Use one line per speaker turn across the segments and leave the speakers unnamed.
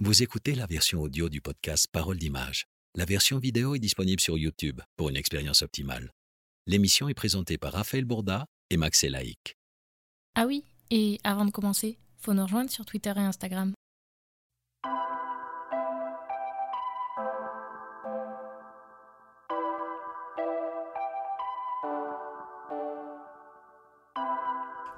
Vous écoutez la version audio du podcast Parole d'image. La version vidéo est disponible sur YouTube pour une expérience optimale. L'émission est présentée par Raphaël Bourda et Max Elaïc.
Ah oui, et avant de commencer, faut nous rejoindre sur Twitter et Instagram.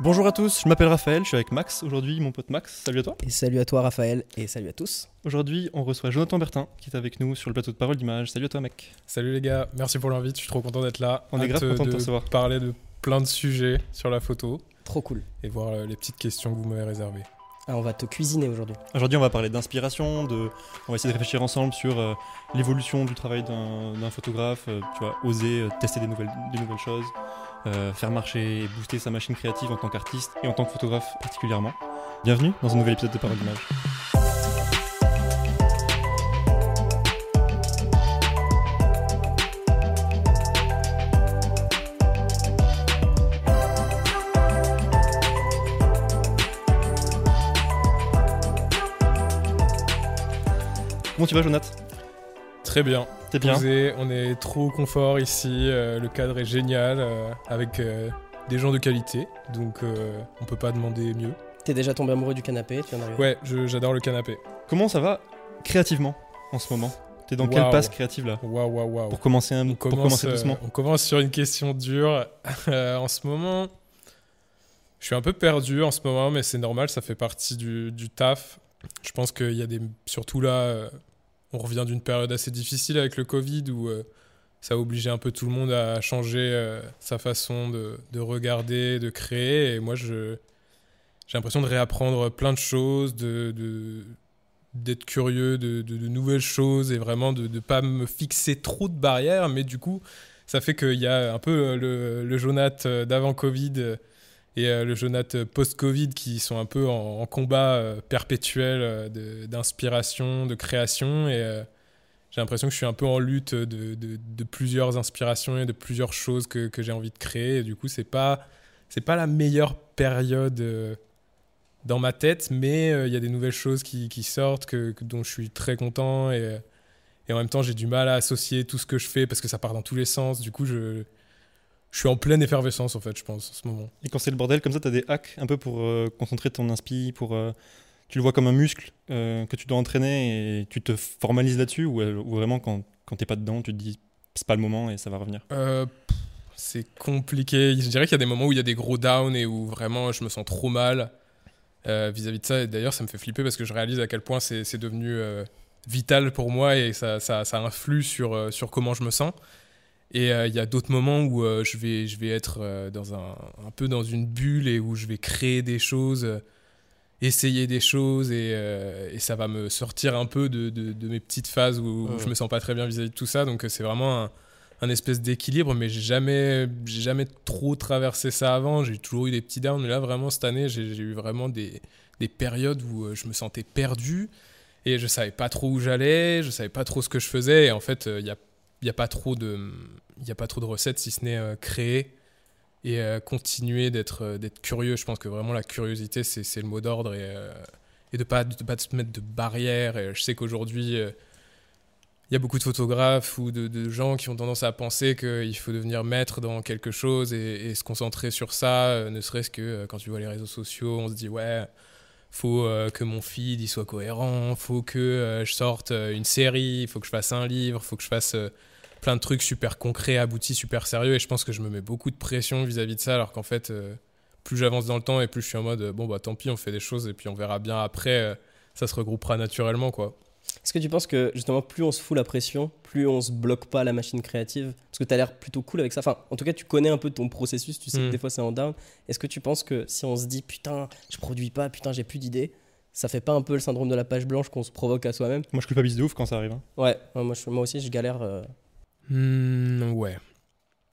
Bonjour à tous, je m'appelle Raphaël, je suis avec Max aujourd'hui, mon pote Max. Salut à toi.
Et salut à toi Raphaël, et salut à tous.
Aujourd'hui, on reçoit Jonathan Bertin qui est avec nous sur le plateau de Parole d'Image. Salut à toi, mec.
Salut les gars, merci pour l'invite, je suis trop content d'être là.
On est grave content de te recevoir.
parler de plein de sujets sur la photo
Trop cool.
et voir euh, les petites questions que vous m'avez réservées.
Ah, on va te cuisiner aujourd'hui.
Aujourd'hui, on va parler d'inspiration, de... on va essayer de réfléchir ensemble sur euh, l'évolution du travail d'un d'un photographe, euh, tu vois, oser euh, tester des nouvelles, des nouvelles choses, euh, faire marcher et booster sa machine créative en tant qu'artiste et en tant que photographe particulièrement. Bienvenue dans un nouvel épisode de Parole d'Image. Comment tu vas, Jonathan?
Très bien.
T'es bien
on est trop au confort ici, euh, le cadre est génial, euh, avec euh, des gens de qualité, donc euh, on peut pas demander mieux.
T'es déjà tombé amoureux du canapé, tu d'arriver.
Ouais, je- j'adore le canapé.
Comment ça va créativement en ce moment? T'es dans quelle
Waouh.
passe créative là?
Waouh, waouh, waouh.
Pour commencer, un... Pour
commence,
commencer
euh,
doucement.
on commence sur une question dure. Euh, en ce moment, je suis un peu perdu en ce moment, mais c'est normal, ça fait partie du, du taf. Je pense qu'il y a des. Surtout là, euh, on revient d'une période assez difficile avec le Covid où euh, ça a obligé un peu tout le monde à changer euh, sa façon de, de regarder, de créer. Et moi, je. J'ai l'impression de réapprendre plein de choses, de, d'être curieux de, de- nouvelles choses et vraiment de ne pas me fixer trop de barrières. Mais du coup, ça fait qu'il y a un peu euh, le, le Jonath d'avant Covid et euh, le Jonath euh, post-Covid qui sont un peu en, combat euh, perpétuel d'inspiration, de, création. Et j'ai l'impression que je suis un peu en lutte de, plusieurs inspirations et de plusieurs choses que, j'ai envie de créer. Et du coup, c'est pas, c'est pas la meilleure période. dans ma tête, mais il y a des nouvelles choses qui, sortent que, dont je suis très content et, et en même temps j'ai du mal à associer tout ce que je fais parce que ça part dans tous les sens. Du coup, je, je suis en pleine effervescence en fait, je pense, en ce moment.
Et quand c'est le bordel comme ça, t'as des hacks un peu pour euh, concentrer ton inspi, pour euh, tu le vois comme un muscle euh, que tu dois entraîner et tu te formalises là-dessus ou, ou vraiment quand, quand t'es pas dedans, tu te dis c'est pas le moment et ça va revenir?
C'est compliqué. Je dirais qu'il y a des moments où il y a des gros downs et où vraiment je me sens trop mal vis-à-vis de ça. Et d'ailleurs, ça me fait flipper parce que je réalise à quel point c'est devenu vital pour moi et ça, ça, ça influe sur, sur comment je me sens. Et euh, il y a d'autres moments où euh, je, vais, je vais être euh, dans un, un peu dans une bulle et où je vais créer des choses, essayer des choses et, et ça va me sortir un peu de, de- de mes petites phases où, où je me sens pas très bien vis-à-vis de tout ça. Donc c'est vraiment un, un espèce d'équilibre, mais j'ai jamais, j'ai jamais trop traversé ça avant. J'ai toujours eu des petits downs, mais là vraiment cette année, j'ai eu vraiment des, des périodes où je me sentais perdu et je savais pas trop où j'allais, je savais pas trop ce que je faisais. Et en fait, il n'y a, y a pas trop de, il a pas trop de recettes si ce n'est euh, créer et euh, continuer d'être, euh, d'être curieux. Je pense que vraiment la curiosité, c'est, le mot d'ordre et, et de pas, de pas se mettre de barrières. Je sais qu'aujourd'hui. il y a beaucoup de photographes ou de, gens qui ont tendance à penser qu'il faut devenir maître dans quelque chose et, se concentrer sur ça, ne serait-ce que quand tu vois les réseaux sociaux, on se dit ouais, faut que mon feed il soit cohérent, faut que je sorte une série, faut que je fasse un livre, faut que je fasse plein de trucs super concrets, aboutis, super sérieux et je pense que je me mets beaucoup de pression vis-à-vis de ça alors qu'en fait euh, plus j'avance dans le temps et plus je suis en mode euh, bon bah tant pis on fait des choses et puis on verra bien après euh, ça se regroupera naturellement quoi.
Est-ce que tu penses que justement, plus on se fout la pression, plus on se bloque pas la machine créative? Parce que tu as l'air plutôt cool avec ça. Enfin, en tout cas, tu connais un peu ton processus, tu sais que
Mm.
des fois c'est en down. Est-ce que tu penses que si on se dit putain, je produis pas, putain, j'ai plus d'idées, ça fait pas un peu le syndrome de la page blanche qu'on se provoque à soi-même?
Moi je culpabilise de ouf quand ça arrive. hein.
Ouais, ouais, moi, je- moi aussi, je galère. euh,
Hmm, ouais.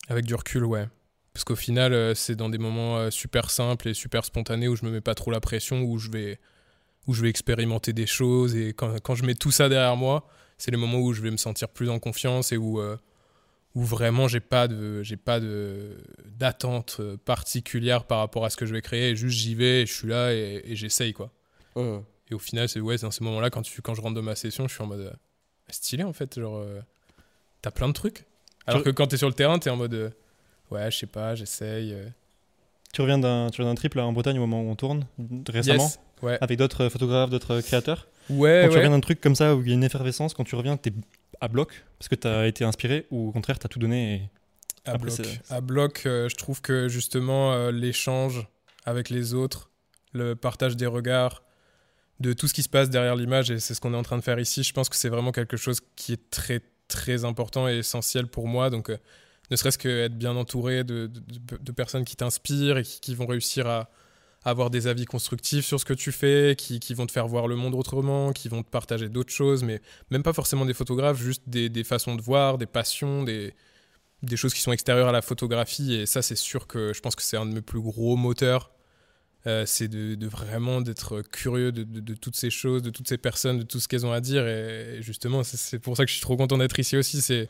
Avec du recul, ouais. Parce qu'au final, euh, c'est dans des moments euh, super simples et super spontanés où je me mets pas trop la pression, où je vais, où je vais expérimenter des choses. Et quand, quand je mets tout ça derrière moi, c'est les moments où je vais me sentir plus en confiance et où, euh, où vraiment j'ai pas de, j'ai pas de d'attente particulière par rapport à ce que je vais créer. Juste j'y vais, et je suis là et, et j'essaye quoi.
hum.
Et au final, c'est ouais, dans ces moments-là, quand, tu, quand je rentre de ma session, je suis en mode euh, stylé en fait. Genre, euh, t'as plein de trucs. Alors que quand t'es sur le terrain, t'es en mode euh, ouais, je sais pas, j'essaye. euh.
Tu reviens d'un tu reviens d'un trip là en Bretagne au moment où on tourne récemment
Yes. Ouais.
avec d'autres photographes, d'autres créateurs.
Ouais,
quand tu
ouais.
reviens d'un truc comme ça où il y a une effervescence, quand tu reviens, t'es à bloc parce que t'as été inspiré ou au contraire t'as tout donné. Et...
À
Après,
bloc,
c'est-
à bloc euh, je trouve que justement euh, l'échange avec les autres, le partage des regards, de tout ce qui se passe derrière l'image, et c'est ce qu'on est en train de faire ici, je pense que c'est vraiment quelque chose qui est très très important et essentiel pour moi. Donc euh, ne serait-ce qu'être bien entouré de, personnes qui t'inspirent et qui, qui vont réussir à, à avoir des avis constructifs sur ce que tu fais, qui, qui vont te faire voir le monde autrement, qui vont te partager d'autres choses, mais même pas forcément des photographes, juste des, des façons de voir, des passions, des, des choses qui sont extérieures à la photographie. Et ça, c'est sûr que je pense que c'est un de mes plus gros moteurs. Euh, c'est de, vraiment d'être curieux de, toutes ces choses, de toutes ces personnes, de tout ce qu'elles ont à dire. Et, justement, c'est- pour ça que je suis trop content d'être ici aussi. C'est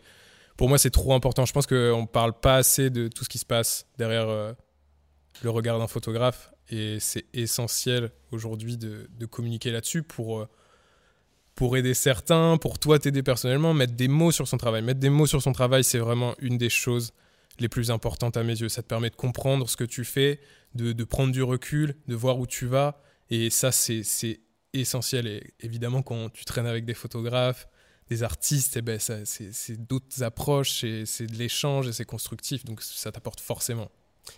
pour moi, c'est trop important. Je pense qu'on ne parle pas assez de tout ce qui se passe derrière euh, le regard d'un photographe. Et c'est essentiel aujourd'hui de, de communiquer là-dessus pour, euh, pour aider certains, pour toi t'aider personnellement, mettre des mots sur son travail. Mettre des mots sur son travail, c'est vraiment une des choses les plus importantes à mes yeux. Ça te permet de comprendre ce que tu fais, de, de prendre du recul, de voir où tu vas. Et ça, c'est essentiel. Et évidemment, quand tu traînes avec des photographes, des artistes, eh ben, c'est d'autres approches, et c'est de l'échange et c'est constructif. Donc ça t'apporte forcément.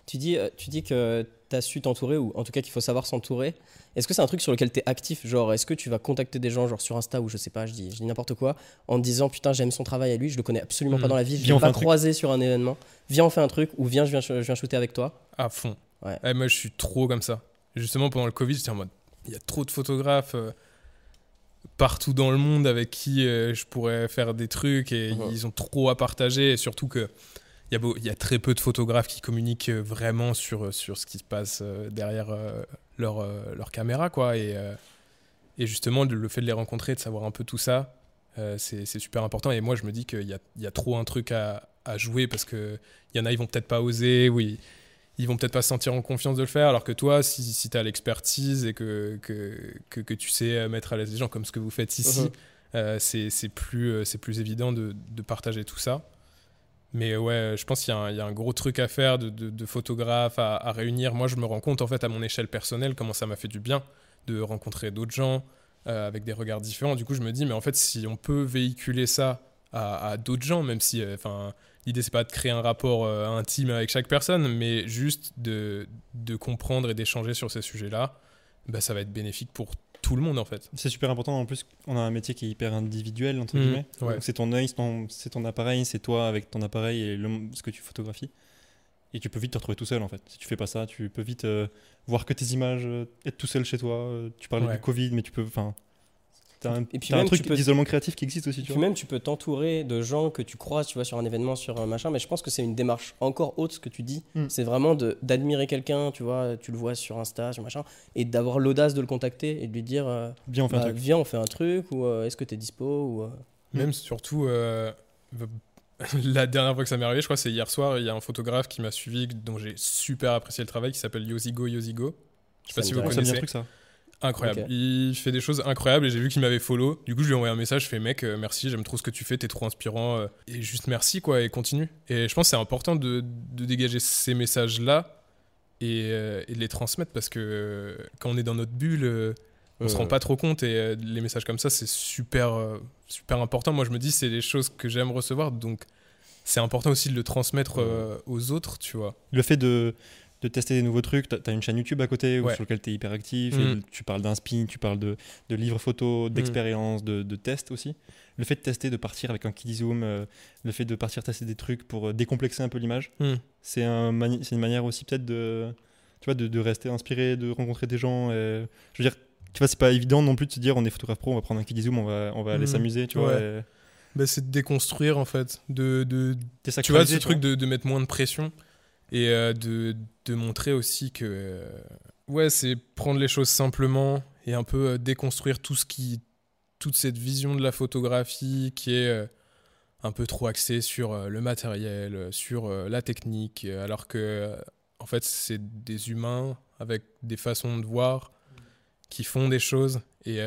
Tu dis, euh, tu dis que tu as su t'entourer, ou en tout cas qu'il faut savoir s'entourer. Est-ce que c'est un truc sur lequel tu es actif? Genre, est-ce que tu vas contacter des gens, genre sur Insta, ou je sais pas, je dis, je dis n'importe quoi, en te disant putain, j'aime son travail à lui, je le connais absolument pas
Mm.
dans la vie, je
Viens,
l'ai pas croisé sur un événement. Viens, on fait un truc, ou viens, je viens, je viens shooter avec toi.
À fond.
Ouais.
Eh, moi, je suis trop comme ça. Justement, pendant le Covid, j'étais en mode, il y a trop de photographes euh, partout dans le monde avec qui euh, je pourrais faire des trucs et
Mhm.
ils ont trop à partager. Et surtout que il y, a beau- il y a très peu de photographes qui communiquent euh, vraiment sur, sur ce qui se passe euh, derrière euh, leur, euh, leur caméra. Quoi. Et, euh, et justement, le, fait de les rencontrer, de savoir un peu tout ça, euh, c'est super important. Et moi, je me dis qu'il y a, il y a trop un truc à, à jouer parce qu'il y en a, ils vont peut-être pas oser, oui ils vont peut-être pas se sentir en confiance de le faire, alors que toi, si, si tu as l'expertise et que, que, que, que tu sais euh, mettre à l'aise les gens comme ce que vous faites ici, euh, c'est plus, euh, évident de, de partager tout ça. Mais ouais, je pense qu'il y, y a un gros truc à faire de, de, photographes à, réunir. Moi, je me rends compte, en fait, à mon échelle personnelle, comment ça m'a fait du bien de rencontrer d'autres gens euh, avec des regards différents. Du coup, je me dis, mais en fait, si on peut véhiculer ça à, d'autres gens, même si, euh, enfin, l'idée c'est pas de créer un rapport euh, intime avec chaque personne, mais juste de, de comprendre et d'échanger sur ces sujets-là, bah, ça va être bénéfique pour tout le monde en fait.
C'est super important. En plus, on a un métier qui est hyper individuel, entre
Mhm,
guillemets.
ouais.
C'est ton œil, c'est ton, appareil, c'est toi avec ton appareil et le- ce que tu photographies. Et tu peux vite te retrouver tout seul, en fait. Si tu fais pas ça, tu peux vite euh, voir que tes images, euh, être tout seul chez toi. Euh, tu parlais
Ouais.
du Covid, mais tu peux. Enfin. T'as un,
Et puis
un truc d'isolement créatif qui existe aussi,
Et
tu
puis
vois.
même, tu peux t'entourer de gens que tu croises, tu vois, sur un événement, sur un machin. Mais je pense que c'est une démarche encore haute, ce que tu dis.
Mm.
C'est vraiment d'admirer quelqu'un, tu vois, tu le vois sur Insta, sur machin, et d'avoir l'audace de le contacter et de lui dire, euh,
Bien, on fait un
bah,
truc.
viens, on fait un truc, ou euh, est-ce que t'es dispo, ou. euh,
Même surtout, euh, la dernière fois que ça m'est arrivé, je crois c'est hier soir, il y a un photographe qui m'a suivi, dont j'ai super apprécié le travail, qui s'appelle Yosigo Yosigo. Je sais pas si vous
dit
Ça me dit un
connaissez.
truc, ça.
Incroyable. Il fait des choses incroyables et j'ai vu qu'il m'avait follow. Du coup, je lui ai envoyé un message. Je fais, mec, euh, merci, j'aime trop ce que tu fais, t'es trop inspirant. euh, et juste merci, quoi, et continue. Et je pense que c'est important de, de dégager ces messages-là et, euh, et de les transmettre parce que quand on est dans notre bulle, on se
Ouais,
rend
ouais.
pas trop compte et les messages comme ça, c'est super, super important. Moi, je me dis, c'est des choses que j'aime recevoir. Donc, c'est important aussi de le transmettre aux autres, tu vois.
Le fait de, de tester des nouveaux trucs, t'as as une chaîne YouTube à côté
Ouais.
sur laquelle tu es hyper actif, et tu parles d'un spin, tu parles de, de livres photos, d'expériences, de, de tests aussi. Le fait de tester, de partir avec un kit zoom, euh, le fait de partir tester des trucs pour euh, décomplexer un peu l'image,
Mhm.
c'est un mani- une manière aussi peut-être de, tu vois, de, de rester inspiré, de rencontrer des gens. et- je veux dire, tu vois, c'est pas évident non plus de se dire on est photographe pro, on va prendre un kit zoom, on va, on va aller s'amuser, tu
Ouais.
vois. et
Bah, c'est de déconstruire, en fait, de, de, tu vois, ce
tu
truc de, de mettre moins de pression et euh, de, de montrer aussi que. euh, ouais, c'est prendre les choses simplement et un peu euh, déconstruire tout ce qui. toute cette vision de la photographie qui est un peu trop axée sur le matériel, sur la technique, alors que, en fait, c'est des humains avec des façons de voir qui font des choses. Et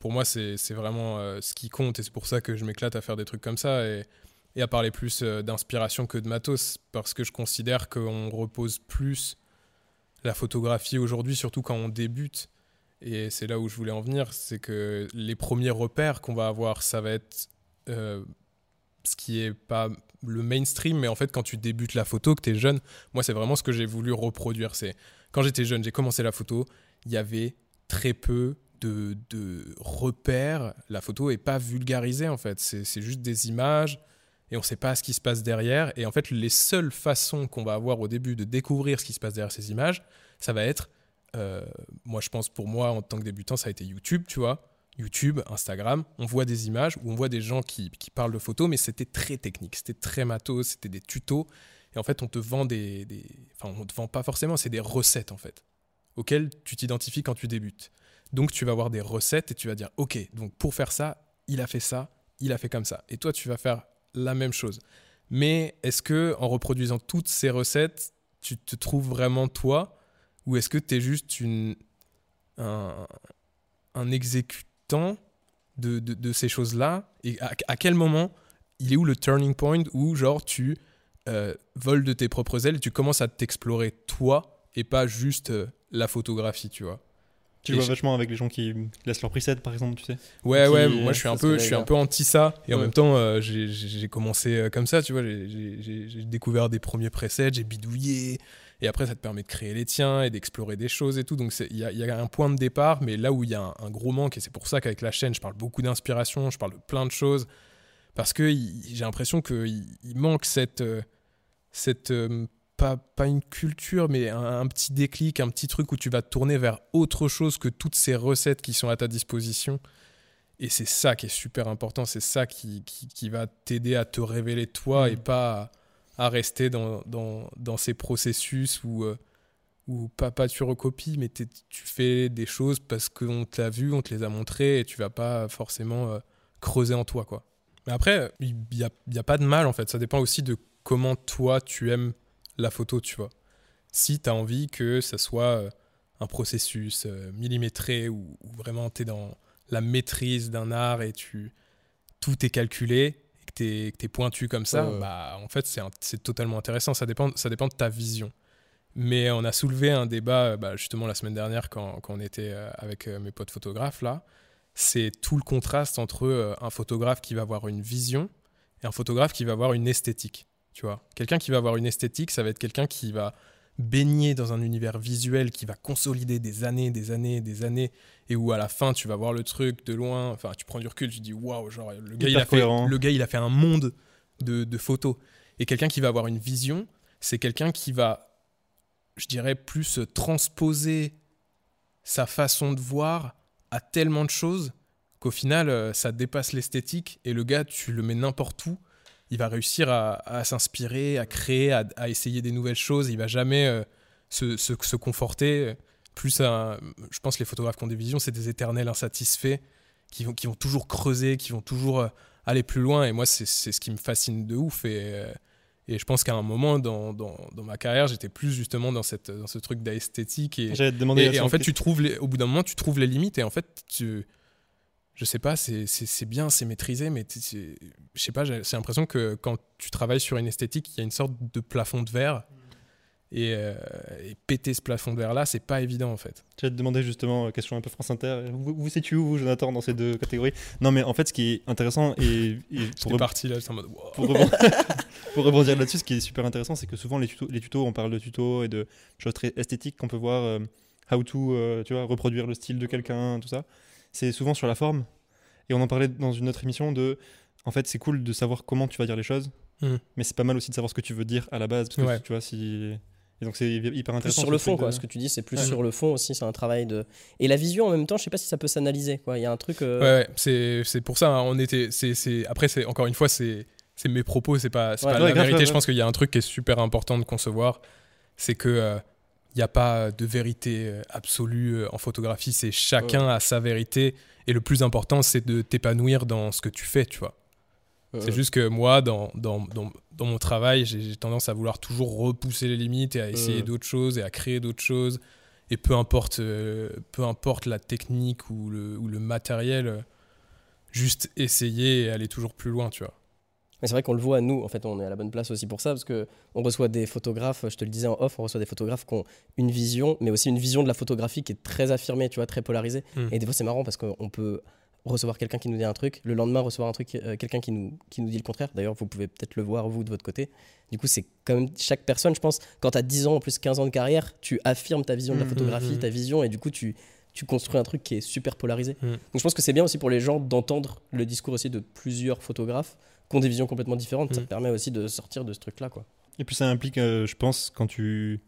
pour moi, c'est vraiment ce qui compte. Et c'est pour ça que je m'éclate à faire des trucs comme ça et à parler plus euh, d'inspiration que de matos. Parce que je considère qu'on repose plus la photographie aujourd'hui, surtout quand on débute. Et c'est là où je voulais en venir. C'est que les premiers repères qu'on va avoir, ça va être euh, ce qui est pas le mainstream, mais en fait, quand tu débutes la photo, que tu es jeune, moi, c'est vraiment ce que j'ai voulu reproduire. C'est quand j'étais jeune, j'ai commencé la photo, il y avait très peu de, de repères. La photo est pas vulgarisée, en fait. C'est c'est juste des images et on sait pas ce qui se passe derrière. Et en fait, les seules façons qu'on va avoir au début de découvrir ce qui se passe derrière ces images, ça va être, euh, moi, je pense pour moi, en tant que débutant, ça a été YouTube, tu vois. YouTube, Instagram, on voit des images où on voit des gens qui, qui parlent de photos, mais c'était très technique, c'était très matos, c'était des tutos. Et en fait, on te vend des, des- Enfin, on te vend pas forcément, c'est des recettes en fait, auxquelles tu t'identifies quand tu débutes. Donc, tu vas avoir des recettes et tu vas dire, OK, donc pour faire ça, il a fait ça, il a fait comme ça. Et toi, tu vas faire la même chose. Mais est-ce que en reproduisant toutes ces recettes, tu te trouves vraiment toi? Ou est-ce que tu es juste une, un, exécutant de, de, ces choses-là? Et à, à quel moment, il est où le turning point où, genre, tu euh, voles de tes propres ailes et tu commences à t'explorer toi et pas juste euh, la photographie, tu vois?
Tu
Et
le vois
je-
vachement avec les gens qui laissent leur preset, par exemple, tu sais.
Ouais,
Qui-
ouais, moi je suis un peu, je suis un peu anti ça. Et en même temps, euh, j'ai- commencé euh, comme ça, tu vois. j'ai- découvert des premiers presets, j'ai bidouillé. Et après, ça te permet de créer les tiens et d'explorer des choses et tout. Donc il y a, il y a un point de départ, mais là où il y a un, un gros manque, et c'est pour ça qu'avec la chaîne, je parle beaucoup d'inspiration, je parle de plein de choses. Parce que j'ai l'impression qu'il il manque cette. euh, cette euh, pas, pas une culture, mais un, un petit déclic, un petit truc où tu vas te tourner vers autre chose que toutes ces recettes qui sont à ta disposition. Et c'est ça qui est super important, c'est ça qui, qui, qui va t'aider à te révéler toi
Mm.
et pas à, à rester dans, dans, dans ces processus où, euh, où pas, pas tu recopies, mais tu fais des choses parce qu'on te l'a vu, on te les a montrées et tu vas pas forcément euh, creuser en toi. quoi. Mais après, il n'y a, il y a pas de mal en fait, ça dépend aussi de comment toi tu aimes la photo, tu vois. Si tu as envie que ça soit euh, un processus euh, millimétré où, où vraiment tu es dans la maîtrise d'un art et tu tout est calculé et que tu es, pointu comme ça,
Ouais, ouais.
bah en fait c'est totalement intéressant, ça dépend, ça dépend de ta vision. Mais on a soulevé un débat euh, bah, justement la semaine dernière quand, quand on était avec mes potes photographes là, c'est tout le contraste entre un photographe qui va avoir une vision et un photographe qui va avoir une esthétique. Tu vois, quelqu'un qui va avoir une esthétique, ça va être quelqu'un qui va baigner dans un univers visuel qui va consolider des années, des années, des années, et où à la fin tu vas voir le truc de loin. Enfin, tu prends du recul, tu dis waouh, genre le gars, il a fait, le gars il a fait un monde de, de photos. Et quelqu'un qui va avoir une vision, c'est quelqu'un qui va, je dirais, plus transposer sa façon de voir à tellement de choses qu'au final, euh, ça dépasse l'esthétique et le gars, tu le mets n'importe où, il va réussir à, à s'inspirer, à créer, à, à essayer des nouvelles choses. Il va jamais euh, se, se- se conforter. Plus, à- je pense, que les photographes qui ont des visions, c'est des éternels insatisfaits qui vont, qui vont toujours creuser, qui vont toujours euh, aller plus loin. Et moi, c'est ce qui me fascine de ouf. Et, euh, et je pense qu'à un moment dans, dans, dans ma carrière, j'étais plus justement dans, cette, dans ce truc d'esthétique. Et, et, et en fait, tu trouves les, au bout d'un moment, tu trouves les limites et en fait, tu, je sais pas, c'est bien, c'est maîtrisé, mais je sais pas, j'ai l'impression que quand tu travailles sur une esthétique, il y a une sorte de plafond de verre. Et, euh, et péter ce plafond de verre là, c'est pas évident en fait.
J'allais te demander justement, euh, question un peu France Inter, vous, vous situez où, vous, Jonathan, dans ces deux catégories? Non, mais en fait, ce qui est intéressant, et, et pour,
parti là, en mode wow.
pour, rebondir, là-dessus, ce qui est super intéressant, c'est que souvent les tutos, les tutos, on parle de tutos et de choses très esthétiques qu'on peut voir, euh, how to, euh, tu vois, reproduire le style de quelqu'un, tout ça. C'est souvent sur la forme. Et on en parlait dans une autre émission de, en fait, c'est cool de savoir comment tu vas dire les choses,
Mhm.
mais c'est pas mal aussi de savoir ce que tu veux dire à la base, parce que
Ouais.
tu vois, si. Et donc c'est hyper
Plus
intéressant.
sur le fond, quoi.
de-
Ce que tu dis, c'est plus
Ouais.
sur le fond aussi. C'est un travail de. Et la vision, en même temps, je sais pas si ça peut s'analyser, quoi. Il y a un truc. euh,
Ouais, ouais, c'est c'est pour ça. hein, on était, c'est c'est- après c'est encore une fois c'est c'est mes propos, c'est pas c'est
Ouais.
pas
Ouais,
la vérité. Je pense qu'il y a un truc qui est super important de concevoir, c'est que il n'y a pas de vérité euh, absolue euh, en photographie. C'est chacun a sa vérité et le plus important c'est de t'épanouir dans ce que tu fais, tu vois. C'est juste que moi, dans, dans, dans, dans mon travail, j'ai tendance à vouloir toujours repousser les limites et à essayer d'autres choses et à créer d'autres choses Et peu importe, euh, peu importe la technique ou le, ou le matériel, juste essayer et aller toujours plus loin, tu vois.
Mais c'est vrai qu'on le voit, nous, en fait, on est à la bonne place aussi pour ça, parce que on reçoit des photographes, je te le disais en off, on reçoit des photographes qui ont une vision, mais aussi une vision de la photographie qui est très affirmée, tu vois, très polarisée.
Mm.
Et des fois, c'est marrant parce qu'on peut recevoir quelqu'un qui nous dit un truc, le lendemain recevoir un truc, euh, quelqu'un qui nous, qui nous dit le contraire. D'ailleurs, vous pouvez peut-être le voir, vous, de votre côté. Du coup, c'est quand même chaque personne, je pense, quand tu as 10 ans, en plus 15 ans de carrière, tu affirmes ta vision de la
Mm,
photographie,
mm, mm.
ta vision, et du coup, tu, tu construis un truc qui est super polarisé. Donc je pense que c'est bien aussi pour les gens d'entendre le discours aussi de plusieurs photographes qui ont des visions complètement différentes. Ça
Mm.
te permet aussi de sortir de ce truc-là, quoi.
Et puis ça implique, euh, je pense, quand tu,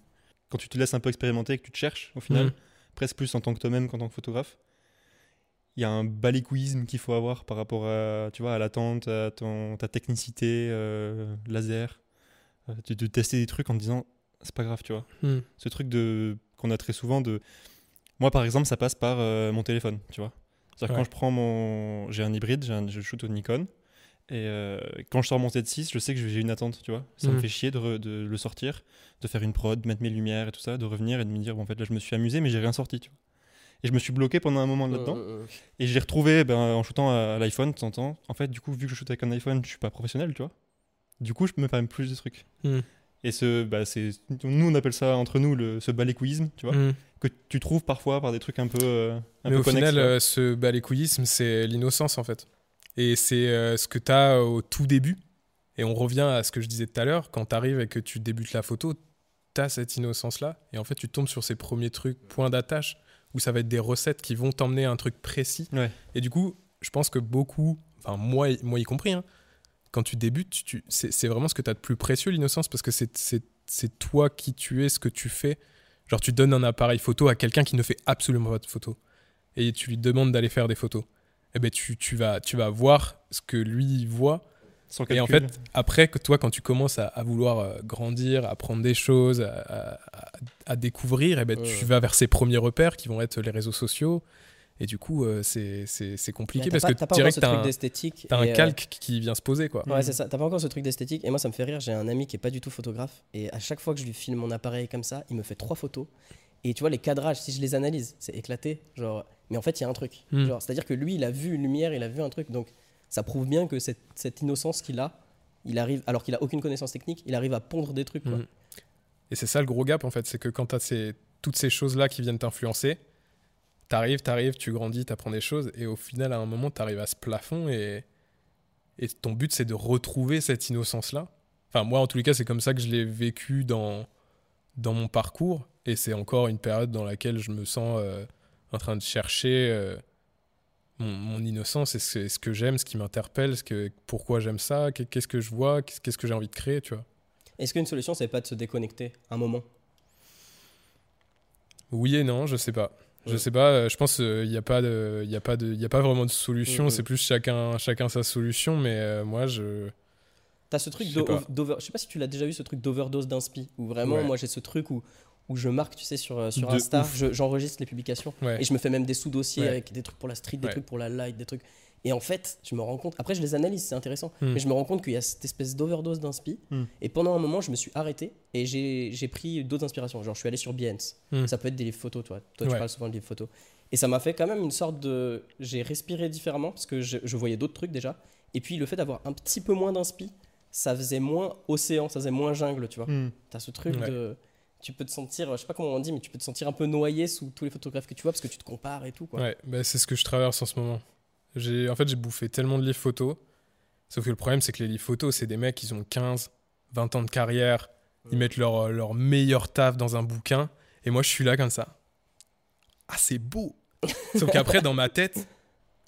quand tu te laisses un peu expérimenter et que tu te cherches, au final,
Mm.
presque plus en tant que toi-même qu'en tant que photographe, il y a un baléquisme qu'il faut avoir par rapport à, tu vois, à l'attente, à ton, ta technicité euh, laser. Euh, de, de tester des trucs en te disant, c'est pas grave, tu vois.
Mm.
Ce truc de qu'on a très souvent de... Moi, par exemple, ça passe par euh, mon téléphone, tu vois. C'est-à-dire
Ouais.
quand je prends mon... J'ai un hybride, un- je shoot au Nikon. Et euh, quand je sors mon Z6, je sais que j'ai une attente, tu vois. Ça me
Mhm.
fait chier de, re- de le sortir, de faire une prod, de mettre mes lumières et tout ça, de revenir et de me dire, bon, en fait, là, je me suis amusé, mais j'ai rien sorti, tu vois. Et je me suis bloqué pendant un moment là-dedans.
Mm, mm, mm.
Et j'ai retrouvé, ben, en shootant à, à l'iPhone, de temps en fait, du coup, vu que je shoot avec un iPhone, je suis pas professionnel, tu vois. Du coup, je me permets plus de trucs.
Mm.
Et ce, bah, c'est, nous, on appelle ça entre nous le, ce baléquisme, tu vois,
Mm.
que tu trouves parfois par des trucs un peu, euh, un
Mais
peu
au
connexes,
final,
tu
euh, ce balécouillisme, c'est l'innocence en fait. Et c'est euh, ce que tu as au tout début. Et on revient à ce que je disais tout à l'heure, quand tu arrives et que tu débutes la photo, tu as cette innocence-là. Et en fait, tu tombes sur ces premiers trucs, points d'attache, où ça va être des recettes qui vont t'emmener à un truc précis.
Ouais.
Et du coup, je pense que beaucoup, enfin moi, moi y compris, hein, quand tu débutes, tu, c'est vraiment ce que tu as de plus précieux, l'innocence, parce que c'est- toi qui tu es, ce que tu fais. Genre, tu donnes un appareil photo à quelqu'un qui ne fait absolument pas de photos. Et tu lui demandes d'aller faire des photos. Eh ben, tu, tu, vas, tu vas voir ce que lui voit.
Sans
Et en fait, après, que toi, quand tu commences à, à vouloir euh, grandir, à apprendre des choses, à, à- découvrir, eh ben,
Ouais.
tu vas vers ces premiers repères qui vont être les réseaux sociaux. Et du coup, euh, c'est c'est- c'est compliqué parce
pas-
que
pas
direct,
encore ce
t'as
truc
un,
d'esthétique.
t'as un
euh,
calque qui vient se poser. quoi.
Ouais, c'est ça. T'as pas encore ce truc d'esthétique. Et moi, ça me fait rire. J'ai un ami qui est pas du tout photographe. Et à chaque fois que je lui filme mon appareil comme ça, il me fait trois photos. Et tu vois, les cadrages, si je les analyse, c'est éclaté. Genre... Mais en fait, il y a un truc.
Mm.
Genre, C'est-à-dire que lui, il a vu une lumière, il a vu un truc. Donc, ça prouve bien que cette, cette innocence qu'il a, il arrive, alors qu'il a aucune connaissance technique, il arrive à pondre des trucs. Quoi.
Mm. Et c'est ça le gros gap en fait, c'est que quand tu as toutes ces choses-là qui viennent t'influencer, t'arrives, t'arrives, tu grandis, t'apprends des choses, et au final, à un moment, t'arrives à ce plafond, et, et ton but, c'est de retrouver cette innocence-là. Enfin, moi, en tous les cas, c'est comme ça que je l'ai vécu dans, dans mon parcours, et c'est encore une période dans laquelle je me sens euh, en train de chercher euh, mon, mon innocence, et ce, ce que j'aime, ce qui m'interpelle, ce que, pourquoi j'aime ça, qu'est- qu'est-ce que je vois, qu'est- qu'est-ce que j'ai envie de créer, tu vois.
Est-ce qu'une solution, c'est pas de se déconnecter un moment?
Oui et non, je sais pas. Je sais pas, euh, je pense qu'il n'y a, pas de- y a, pas de- y a pas vraiment de solution,
Mhm.
c'est plus chacun, chacun sa solution, mais euh, moi je.
T'as ce truc d'over. Je sais pas si tu l'as déjà vu, ce truc d'overdose d'inspi. Où vraiment,
Ouais.
moi, j'ai ce truc où, où je marque, tu sais, sur, euh, sur
De
Insta, je- j'enregistre les publications.
Ouais.
Et je me fais même des sous-dossiers
Ouais.
avec des trucs pour la street, des
Ouais.
trucs pour la light, des trucs. Et en fait, je me rends compte. Après, je les analyse, c'est intéressant.
Hmm.
Mais je me rends compte qu'il y a cette espèce d'overdose d'inspi.
Hmm.
Et pendant un moment, je me suis arrêté et j'ai pris d'autres inspirations. Genre, je suis allé sur Behance.
Hmm.
Ça peut être des livres photos, toi. Toi, tu parles souvent de livres photos. Et ça m'a fait quand même une sorte de. J'ai respiré différemment parce que je, je voyais d'autres trucs déjà. Et puis, le fait d'avoir un petit peu moins d'inspi, ça faisait moins océan, ça faisait moins jungle, tu vois. T'as ce truc de. Tu peux te sentir, je sais pas comment on dit, mais tu peux te sentir un peu noyé sous tous les photographes que tu vois parce que tu te compares et tout. Quoi.
Ouais, bah, c'est ce que je traverse en ce moment. J'ai, en fait, j'ai bouffé tellement de livres photos, sauf que le problème, c'est que les livres photos, c'est des mecs, ils ont 15, 20 ans de carrière, ils mettent leur, leur meilleur taf dans un bouquin, et moi, je suis là comme ça. Ah, c'est beau Sauf qu'après, dans ma tête,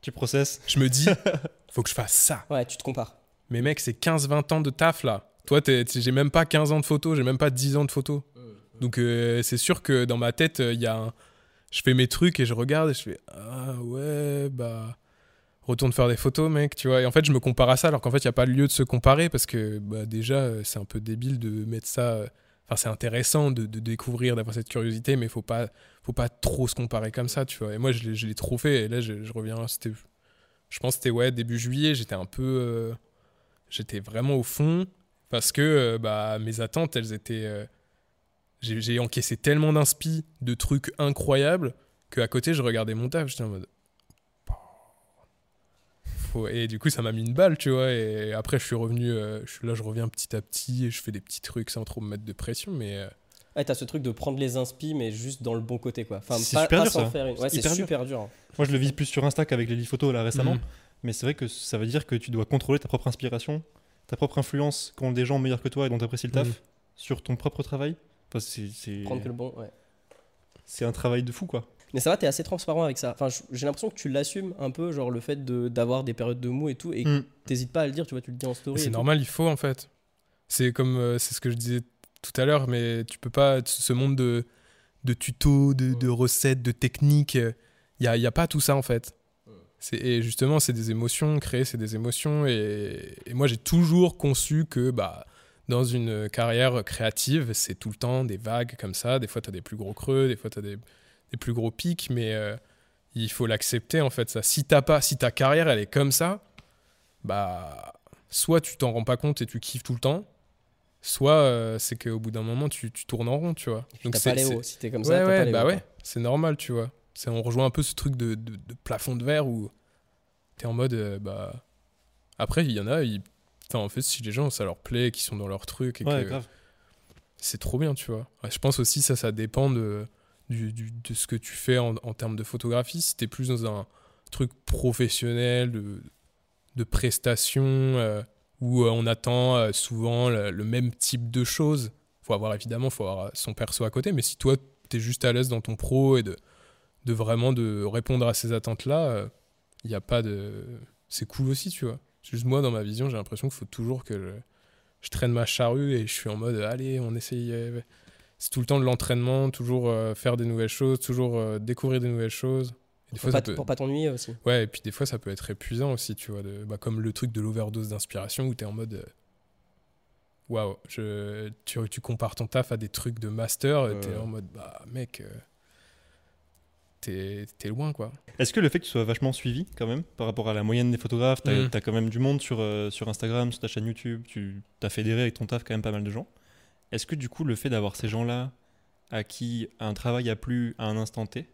Tu processes.
je me dis, faut que je fasse ça.
Ouais, tu te compares.
Mais mec, c'est 15-20 ans de taf là. Toi, t'es- t'es- j'ai même pas 15 ans de photos, j'ai même pas 10 ans de photos. Donc euh, c'est sûr que dans ma tête, il y a un... Je fais mes trucs et je regarde et je fais Ah ouais, bah... Retourne faire des photos, mec, tu vois. Et en fait, je me compare à ça alors qu'en fait, il n'y a pas lieu de se comparer parce que bah, déjà, euh, c'est un peu débile de mettre ça... euh, Enfin, c'est intéressant de, découvrir, d'avoir cette curiosité, mais faut pas, faut pas trop se comparer comme ça, tu vois. Et moi, je l'ai- trop fait et là, je, reviens... C'était... Je pense que c'était ouais, début juillet, j'étais un peu... euh, J'étais vraiment au fond parce que euh, bah, mes attentes, elles étaient... j'ai encaissé tellement d'inspi, de trucs incroyables, qu'à côté, je regardais mon taf, j'étais en mode. Faut- Et du coup, ça m'a mis une balle, tu vois. Et après, je suis revenu. euh, je suis là, je reviens petit à petit et je fais des petits trucs sans trop me mettre de pression. Mais euh,
Ouais, t'as ce truc de prendre les inspi, mais juste dans le bon côté, quoi. Enfin,
C'est super
pas
dur,
sans
ça.
faire une- Ouais,
C'est dur.
super dur. hein.
Moi, je le vis plus sur Insta qu'avec les photos là récemment.
mhm.
Mais c'est vrai que ça veut dire que tu dois contrôler ta propre inspiration, ta propre influence quand des gens meilleurs que toi et dont tu apprécies le taf
Mhm.
sur ton propre travail. C'est, c'est...
Prendre que le bon, ouais.
c'est un travail de fou quoi.
Mais ça va, t'es assez transparent avec ça. Enfin, j'ai l'impression que tu l'assumes un peu, genre le fait de- d'avoir des périodes de mou et tout, et
Mm.
t'hésites pas à le dire, tu vois, tu le dis en story.
C'est
tout.
normal, il faut en fait. C'est comme euh, c'est ce que je disais tout à l'heure, mais tu peux pas ce monde de de tutos, de, de recettes, de techniques. Il y a, y a pas tout ça en fait. C'est- Et justement, c'est des émotions, créer, c'est des émotions. Et, et moi, j'ai toujours conçu que bah, dans une carrière créative, c'est tout le temps des vagues comme ça. Des fois, tu as des plus gros creux, des fois, tu as des, des plus gros pics, mais euh, il faut l'accepter en fait. Ça. Si, t'as pas, si ta carrière, elle est comme ça, bah, soit tu t'en rends pas compte et tu kiffes tout le temps, soit euh, c'est qu'au bout d'un moment, tu, tu tournes en rond, tu vois.
Et puis pas les hauts. Si t'es comme ça,
ouais,
pas les
bah
hauts,
ouais, c'est normal, tu vois. On rejoint un peu ce truc de, de- de plafond de verre où t'es en mode, euh, bah. Après, il y en a, ils... en fait, si les gens, ça leur plaît, qu'ils sont dans leur truc et
Ouais,
que
grave.
c'est trop bien, tu vois. Ouais, je pense aussi, ça, ça dépend de, du, du- de ce que tu fais en, en termes de photographie. Si t'es plus dans un truc professionnel, de, de prestations, euh, où euh, on attend euh, souvent le, le même type de choses, faut avoir évidemment, faut avoir son perso à côté, mais si toi, t'es juste à l'aise dans ton pro et de, de vraiment de répondre à ces attentes-là, il n'y a pas de... C'est cool aussi, tu vois. Juste moi, dans ma vision, j'ai l'impression qu'il faut toujours que je, je traîne ma charrue et je suis en mode, allez, on essaye... euh, C'est tout le temps de l'entraînement, toujours euh, faire des nouvelles choses, toujours euh, découvrir des nouvelles choses. Et des
Pour
fois,
pas,
ça peut-
pour pas t'ennuyer aussi.
Ouais, et puis des fois, ça peut être épuisant aussi, tu vois. De, bah, comme le truc de l'overdose d'inspiration où t'es en mode. euh, Waouh, je- tu, tu compares ton taf à des trucs de master, et t'es en mode, bah mec, euh, t'es loin quoi.
Est-ce que le fait que tu sois vachement suivi quand même par rapport à la moyenne des photographes, t'as
Mm.
as quand même du monde sur, euh, sur Instagram, sur ta chaîne YouTube, tu t'as fédéré avec ton taf quand même pas mal de gens. Est-ce que du coup le fait d'avoir ces gens-là à qui un travail a plu à un instant T,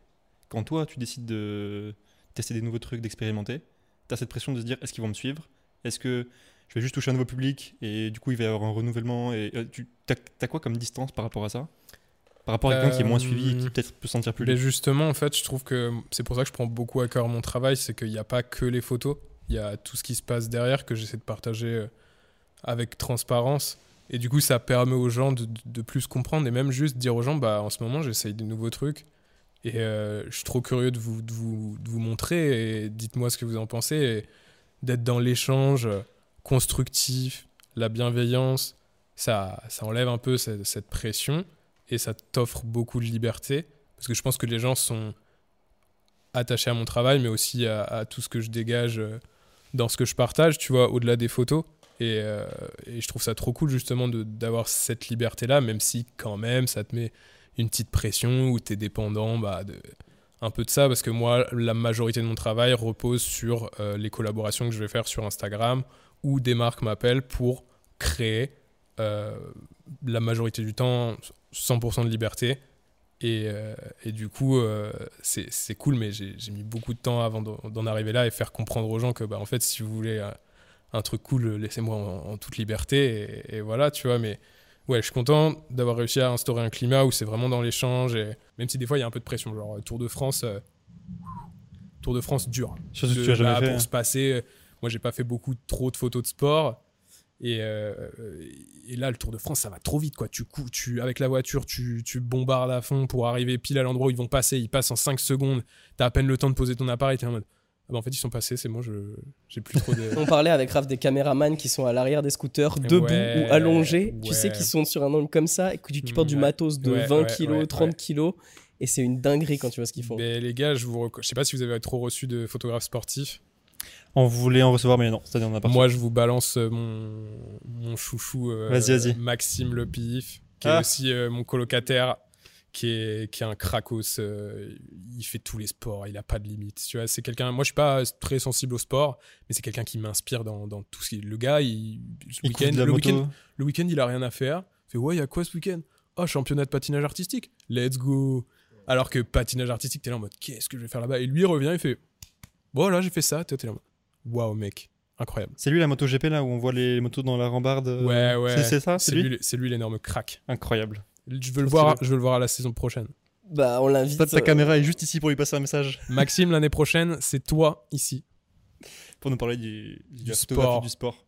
quand toi tu décides de tester des nouveaux trucs, d'expérimenter, t'as cette pression de se dire est-ce qu'ils vont me suivre? Est-ce que je vais juste toucher un nouveau public et du coup il va y avoir un renouvellement et euh, tu t'as as quoi comme distance par rapport à ça? Par rapport à quelqu'un qui est moins suivi et qui
Euh,
peut-être peut se sentir plus
Mais
libre
justement, en fait, je trouve que c'est pour ça que je prends beaucoup à cœur mon travail, c'est qu'il n'y a pas que les photos, il y a tout ce qui se passe derrière que j'essaie de partager euh, avec transparence. Et du coup, ça permet aux gens de, de plus comprendre et même juste dire aux gens, bah, en ce moment, j'essaye des nouveaux trucs. Et euh, je suis trop curieux de vous, de vous, de vous montrer et dites-moi ce que vous en pensez. Et d'être dans l'échange constructif, la bienveillance, ça, ça enlève un peu cette, cette pression et ça t'offre beaucoup de liberté. Parce que je pense que les gens sont attachés à mon travail, mais aussi à, tout ce que je dégage euh, dans ce que je partage, tu vois, au-delà des photos. Et, euh, je trouve ça trop cool justement d'avoir cette liberté-là, même si quand même ça te met une petite pression où tu es dépendant bah, un peu de ça, parce que moi, la majorité de mon travail repose sur euh, les collaborations que je vais faire sur Instagram, où des marques m'appellent pour créer la majorité du temps 100% de liberté. Et, euh, et du coup, euh, c'est cool, mais j'ai mis beaucoup de temps avant d'en arriver là et faire comprendre aux gens que, bah, en fait, si vous voulez un, un truc cool, laissez-moi en, en toute liberté. Et, et voilà, tu vois. Mais ouais, je suis content d'avoir réussi à instaurer un climat où c'est vraiment dans l'échange. Et même si des fois, il y a un peu de pression, genre euh, Tour de France, euh, Tour de France dur.
Chose que tu as jamais
bah,
fait.
Pour se passer, euh, moi, j'ai pas fait beaucoup trop de photos de sport. Et, euh, et là, le Tour de France, ça va trop vite, quoi. Tu, tu avec la voiture, tu, tu bombardes à fond pour arriver pile à l'endroit où ils vont passer. Ils passent en 5 secondes. T'as à peine le temps de poser ton appareil. T'es en mode, ah bah, en fait, ils sont passés. C'est moi, je j'ai plus trop de.
On parlait avec Raph des caméramans qui sont à l'arrière des scooters,
Ouais,
debout ou allongés. Tu sais qu'ils sont sur un angle comme ça et que tu, tu portes du
Ouais.
matos de
Ouais,
20
ouais,
kilos,
ouais,
30
ouais.
kilos. Et c'est une dinguerie quand tu vois ce qu'ils font.
Mais les gars, je vous je sais pas si vous avez trop reçu de photographes sportifs.
On voulait en recevoir, mais non, c'est-à-dire on a pas.
Moi, je vous balance euh, mon, mon chouchou euh. Maxime Le Pif, qui
Ah.
est aussi euh, mon colocataire, qui est, qui est un crackos. euh, il fait tous les sports, il a pas de limite. Tu vois, c'est quelqu'un. Moi, je suis pas très sensible au sport, mais c'est quelqu'un qui m'inspire dans, dans tout ce qui. Le gars, il,
la
le week-end, le week-end, il a rien à faire. Il fait ouais, il y a quoi ce week-end? Oh, championnat de patinage artistique, let's go. Alors que patinage artistique, t'es là en mode Qu'est-ce que je vais faire là-bas? Et lui, il revient, il fait Voilà, j'ai fait ça. T'es là en mode Waouh, mec, incroyable.
C'est lui la moto GP là où on voit les motos dans la rambarde euh,
Ouais, ouais.
C'est- ça C'est lui,
lui, c'est lui l'énorme crack.
Incroyable.
Je veux, le voir, je veux le voir à la saison prochaine.
Bah, on l'invite.
Ta,
euh,
caméra est juste ici pour lui passer un message.
Maxime, l'année prochaine, c'est toi ici.
Pour nous parler du,
sport.
du sport.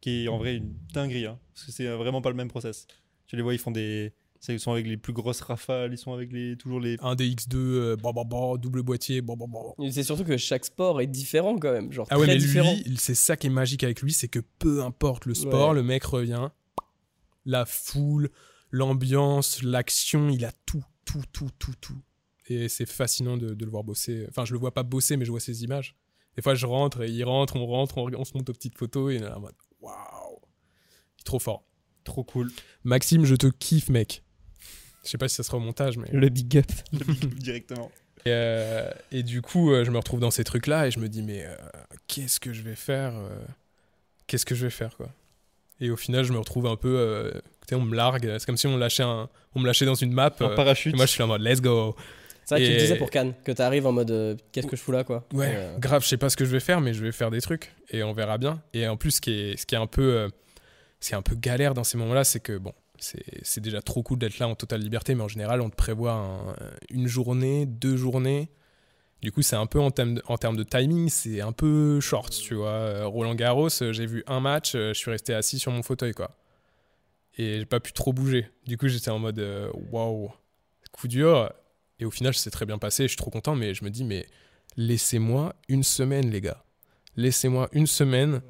Qui est en vrai une dinguerie. hein, parce que c'est vraiment pas le même process. Tu les vois, ils font des. C'est- Ils sont avec les plus grosses rafales, ils sont avec les toujours les.
Un DX2, euh, bah, bah, bah, double boîtier, bah, bah, bah.
C'est surtout que chaque sport est différent quand même. Genre,
Ah ouais,
très
mais
différent.
lui, c'est ça qui est magique avec lui, c'est que peu importe le sport,
Ouais.
le mec revient. La foule, l'ambiance, l'action, il a tout, tout, tout, tout, tout. Et c'est fascinant de, de le voir bosser. Enfin, je le vois pas bosser, mais je vois ses images. Des fois, je rentre et il rentre, on rentre, on, on se monte aux petites photos et on est là en mode waouh, il est trop fort.
Trop cool.
Maxime, je te kiffe, mec. Je sais pas si ça sera au montage, mais.
Le big up.
Directement.
Et, euh, et du coup, euh, je me retrouve dans ces trucs-là et je me dis, mais euh, qu'est-ce que je vais faire Qu'est-ce que je vais faire, quoi Et au final, je me retrouve un peu. euh, tu sais, on me largue. C'est comme si on, lâchait un, on me lâchait dans une map.
En
euh,
parachute.
et moi, je suis en mode, let's go.
C'est vrai que tu le disais pour Cannes, que t'arrives en mode euh, qu'est-ce que je fous là quoi.
Ouais,
euh,
grave, je sais pas ce que je vais faire, mais je vais faire des trucs et on verra bien. Et en plus, ce qui est, ce qui est un peu, euh, c'est un peu galère dans ces moments-là, c'est que bon, c'est déjà trop cool d'être là en totale liberté, mais en général, on te prévoit un- une journée, deux journées. Du coup, c'est un peu en termes de, en termes de timing, c'est un peu short, tu vois. Euh, Roland Garros, euh, j'ai vu un match, euh, je suis resté assis sur mon fauteuil, quoi. Et j'ai pas pu trop bouger. Du coup, j'étais en mode, waouh, coup dur. Et au final, c'est très bien passé, je suis trop content, mais je me dis, mais laissez-moi une semaine, les gars. Laissez-moi une semaine,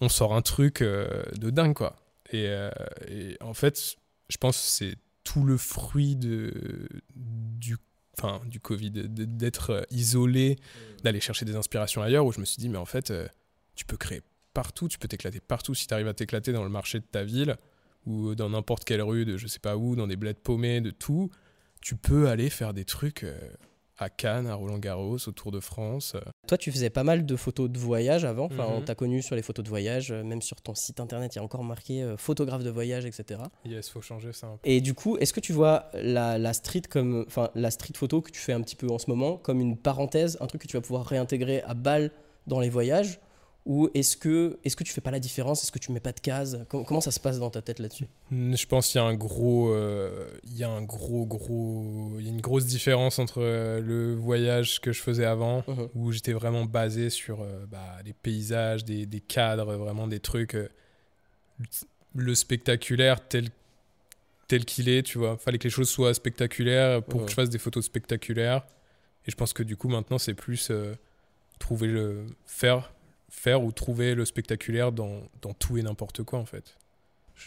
on sort un truc de dingue, quoi. Et, euh, et en fait, je pense que c'est tout le fruit de, du, enfin, du Covid, d'être euh, isolé, d'aller chercher des inspirations ailleurs, où je me suis dit, mais en fait, euh, tu peux créer partout, tu peux t'éclater partout. Si tu arrives à t'éclater dans le marché de ta ville, ou dans n'importe quelle rue de je sais pas où, dans des bleds paumés, de tout, tu peux aller faire des trucs à Cannes, à Roland Garros, au Tour de France.
Toi, tu faisais pas mal de photos de voyage avant. Enfin,
Mhm.
on t'a connu sur les photos de voyage, euh, même sur ton site internet, il y a encore marqué euh, photographe de voyage, etc.
Yes, faut changer ça un peu.
Et du coup, est-ce que tu vois la, la street comme, enfin, la street photo que tu fais un petit peu en ce moment comme une parenthèse, un truc que tu vas pouvoir réintégrer à balle dans les voyages Ou est-ce que, est-ce que tu fais pas la différence? Est-ce que tu mets pas de cases Com- Comment ça se passe dans ta tête là-dessus?
Je pense qu'il y a un gros, euh, il y a un gros, gros, il y a une grosse différence entre euh, le voyage que je faisais avant,
Mhm.
où j'étais vraiment basé sur euh, bah, des paysages, des, des cadres, vraiment des trucs, euh, le spectaculaire tel tel qu'il est, tu vois. Fallait que les choses soient spectaculaires pour que je fasse des photos spectaculaires. Et je pense que du coup maintenant c'est plus trouver le faire, faire ou trouver le spectaculaire dans, dans tout et n'importe quoi en fait.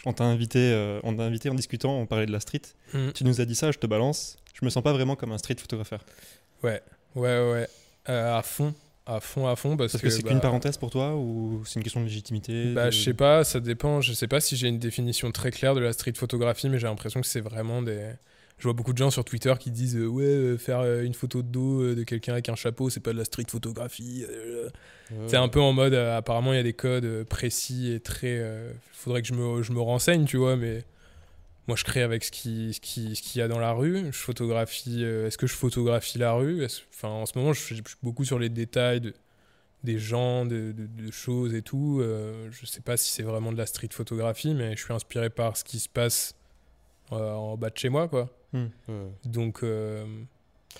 On t'a invité, euh, on t'a invité en discutant, on parlait de la street.
Mhm.
Tu nous as dit ça, je te balance. Je me sens pas vraiment comme un street photographeur.
Ouais, ouais, ouais. Euh, à fond, à fond, à fond. Parce,
Parce que, c'est
bah,
qu'une parenthèse pour toi ou c'est une question de légitimité
Bah,
de-
je sais pas, ça dépend. Je sais pas si j'ai une définition très claire de la street photographie, mais j'ai l'impression que c'est vraiment des. Je vois beaucoup de gens sur Twitter qui disent euh, ouais euh, faire euh, une photo de dos de quelqu'un avec un chapeau c'est pas de la street photographie. C'est un peu en mode apparemment il y a des codes précis et très. faudrait que je me, je me renseigne tu vois mais moi je crée avec ce qui ce qui ce qu'il y a dans la rue. Je photographie. Est-ce que je photographie la rue? Enfin en ce moment je suis je suis beaucoup sur les détails de des gens, de, de- de choses et tout. Je sais pas si c'est vraiment de la street photographie, mais je suis inspiré par ce qui se passe euh, en bas de chez moi, quoi.
Mhm.
Donc, euh,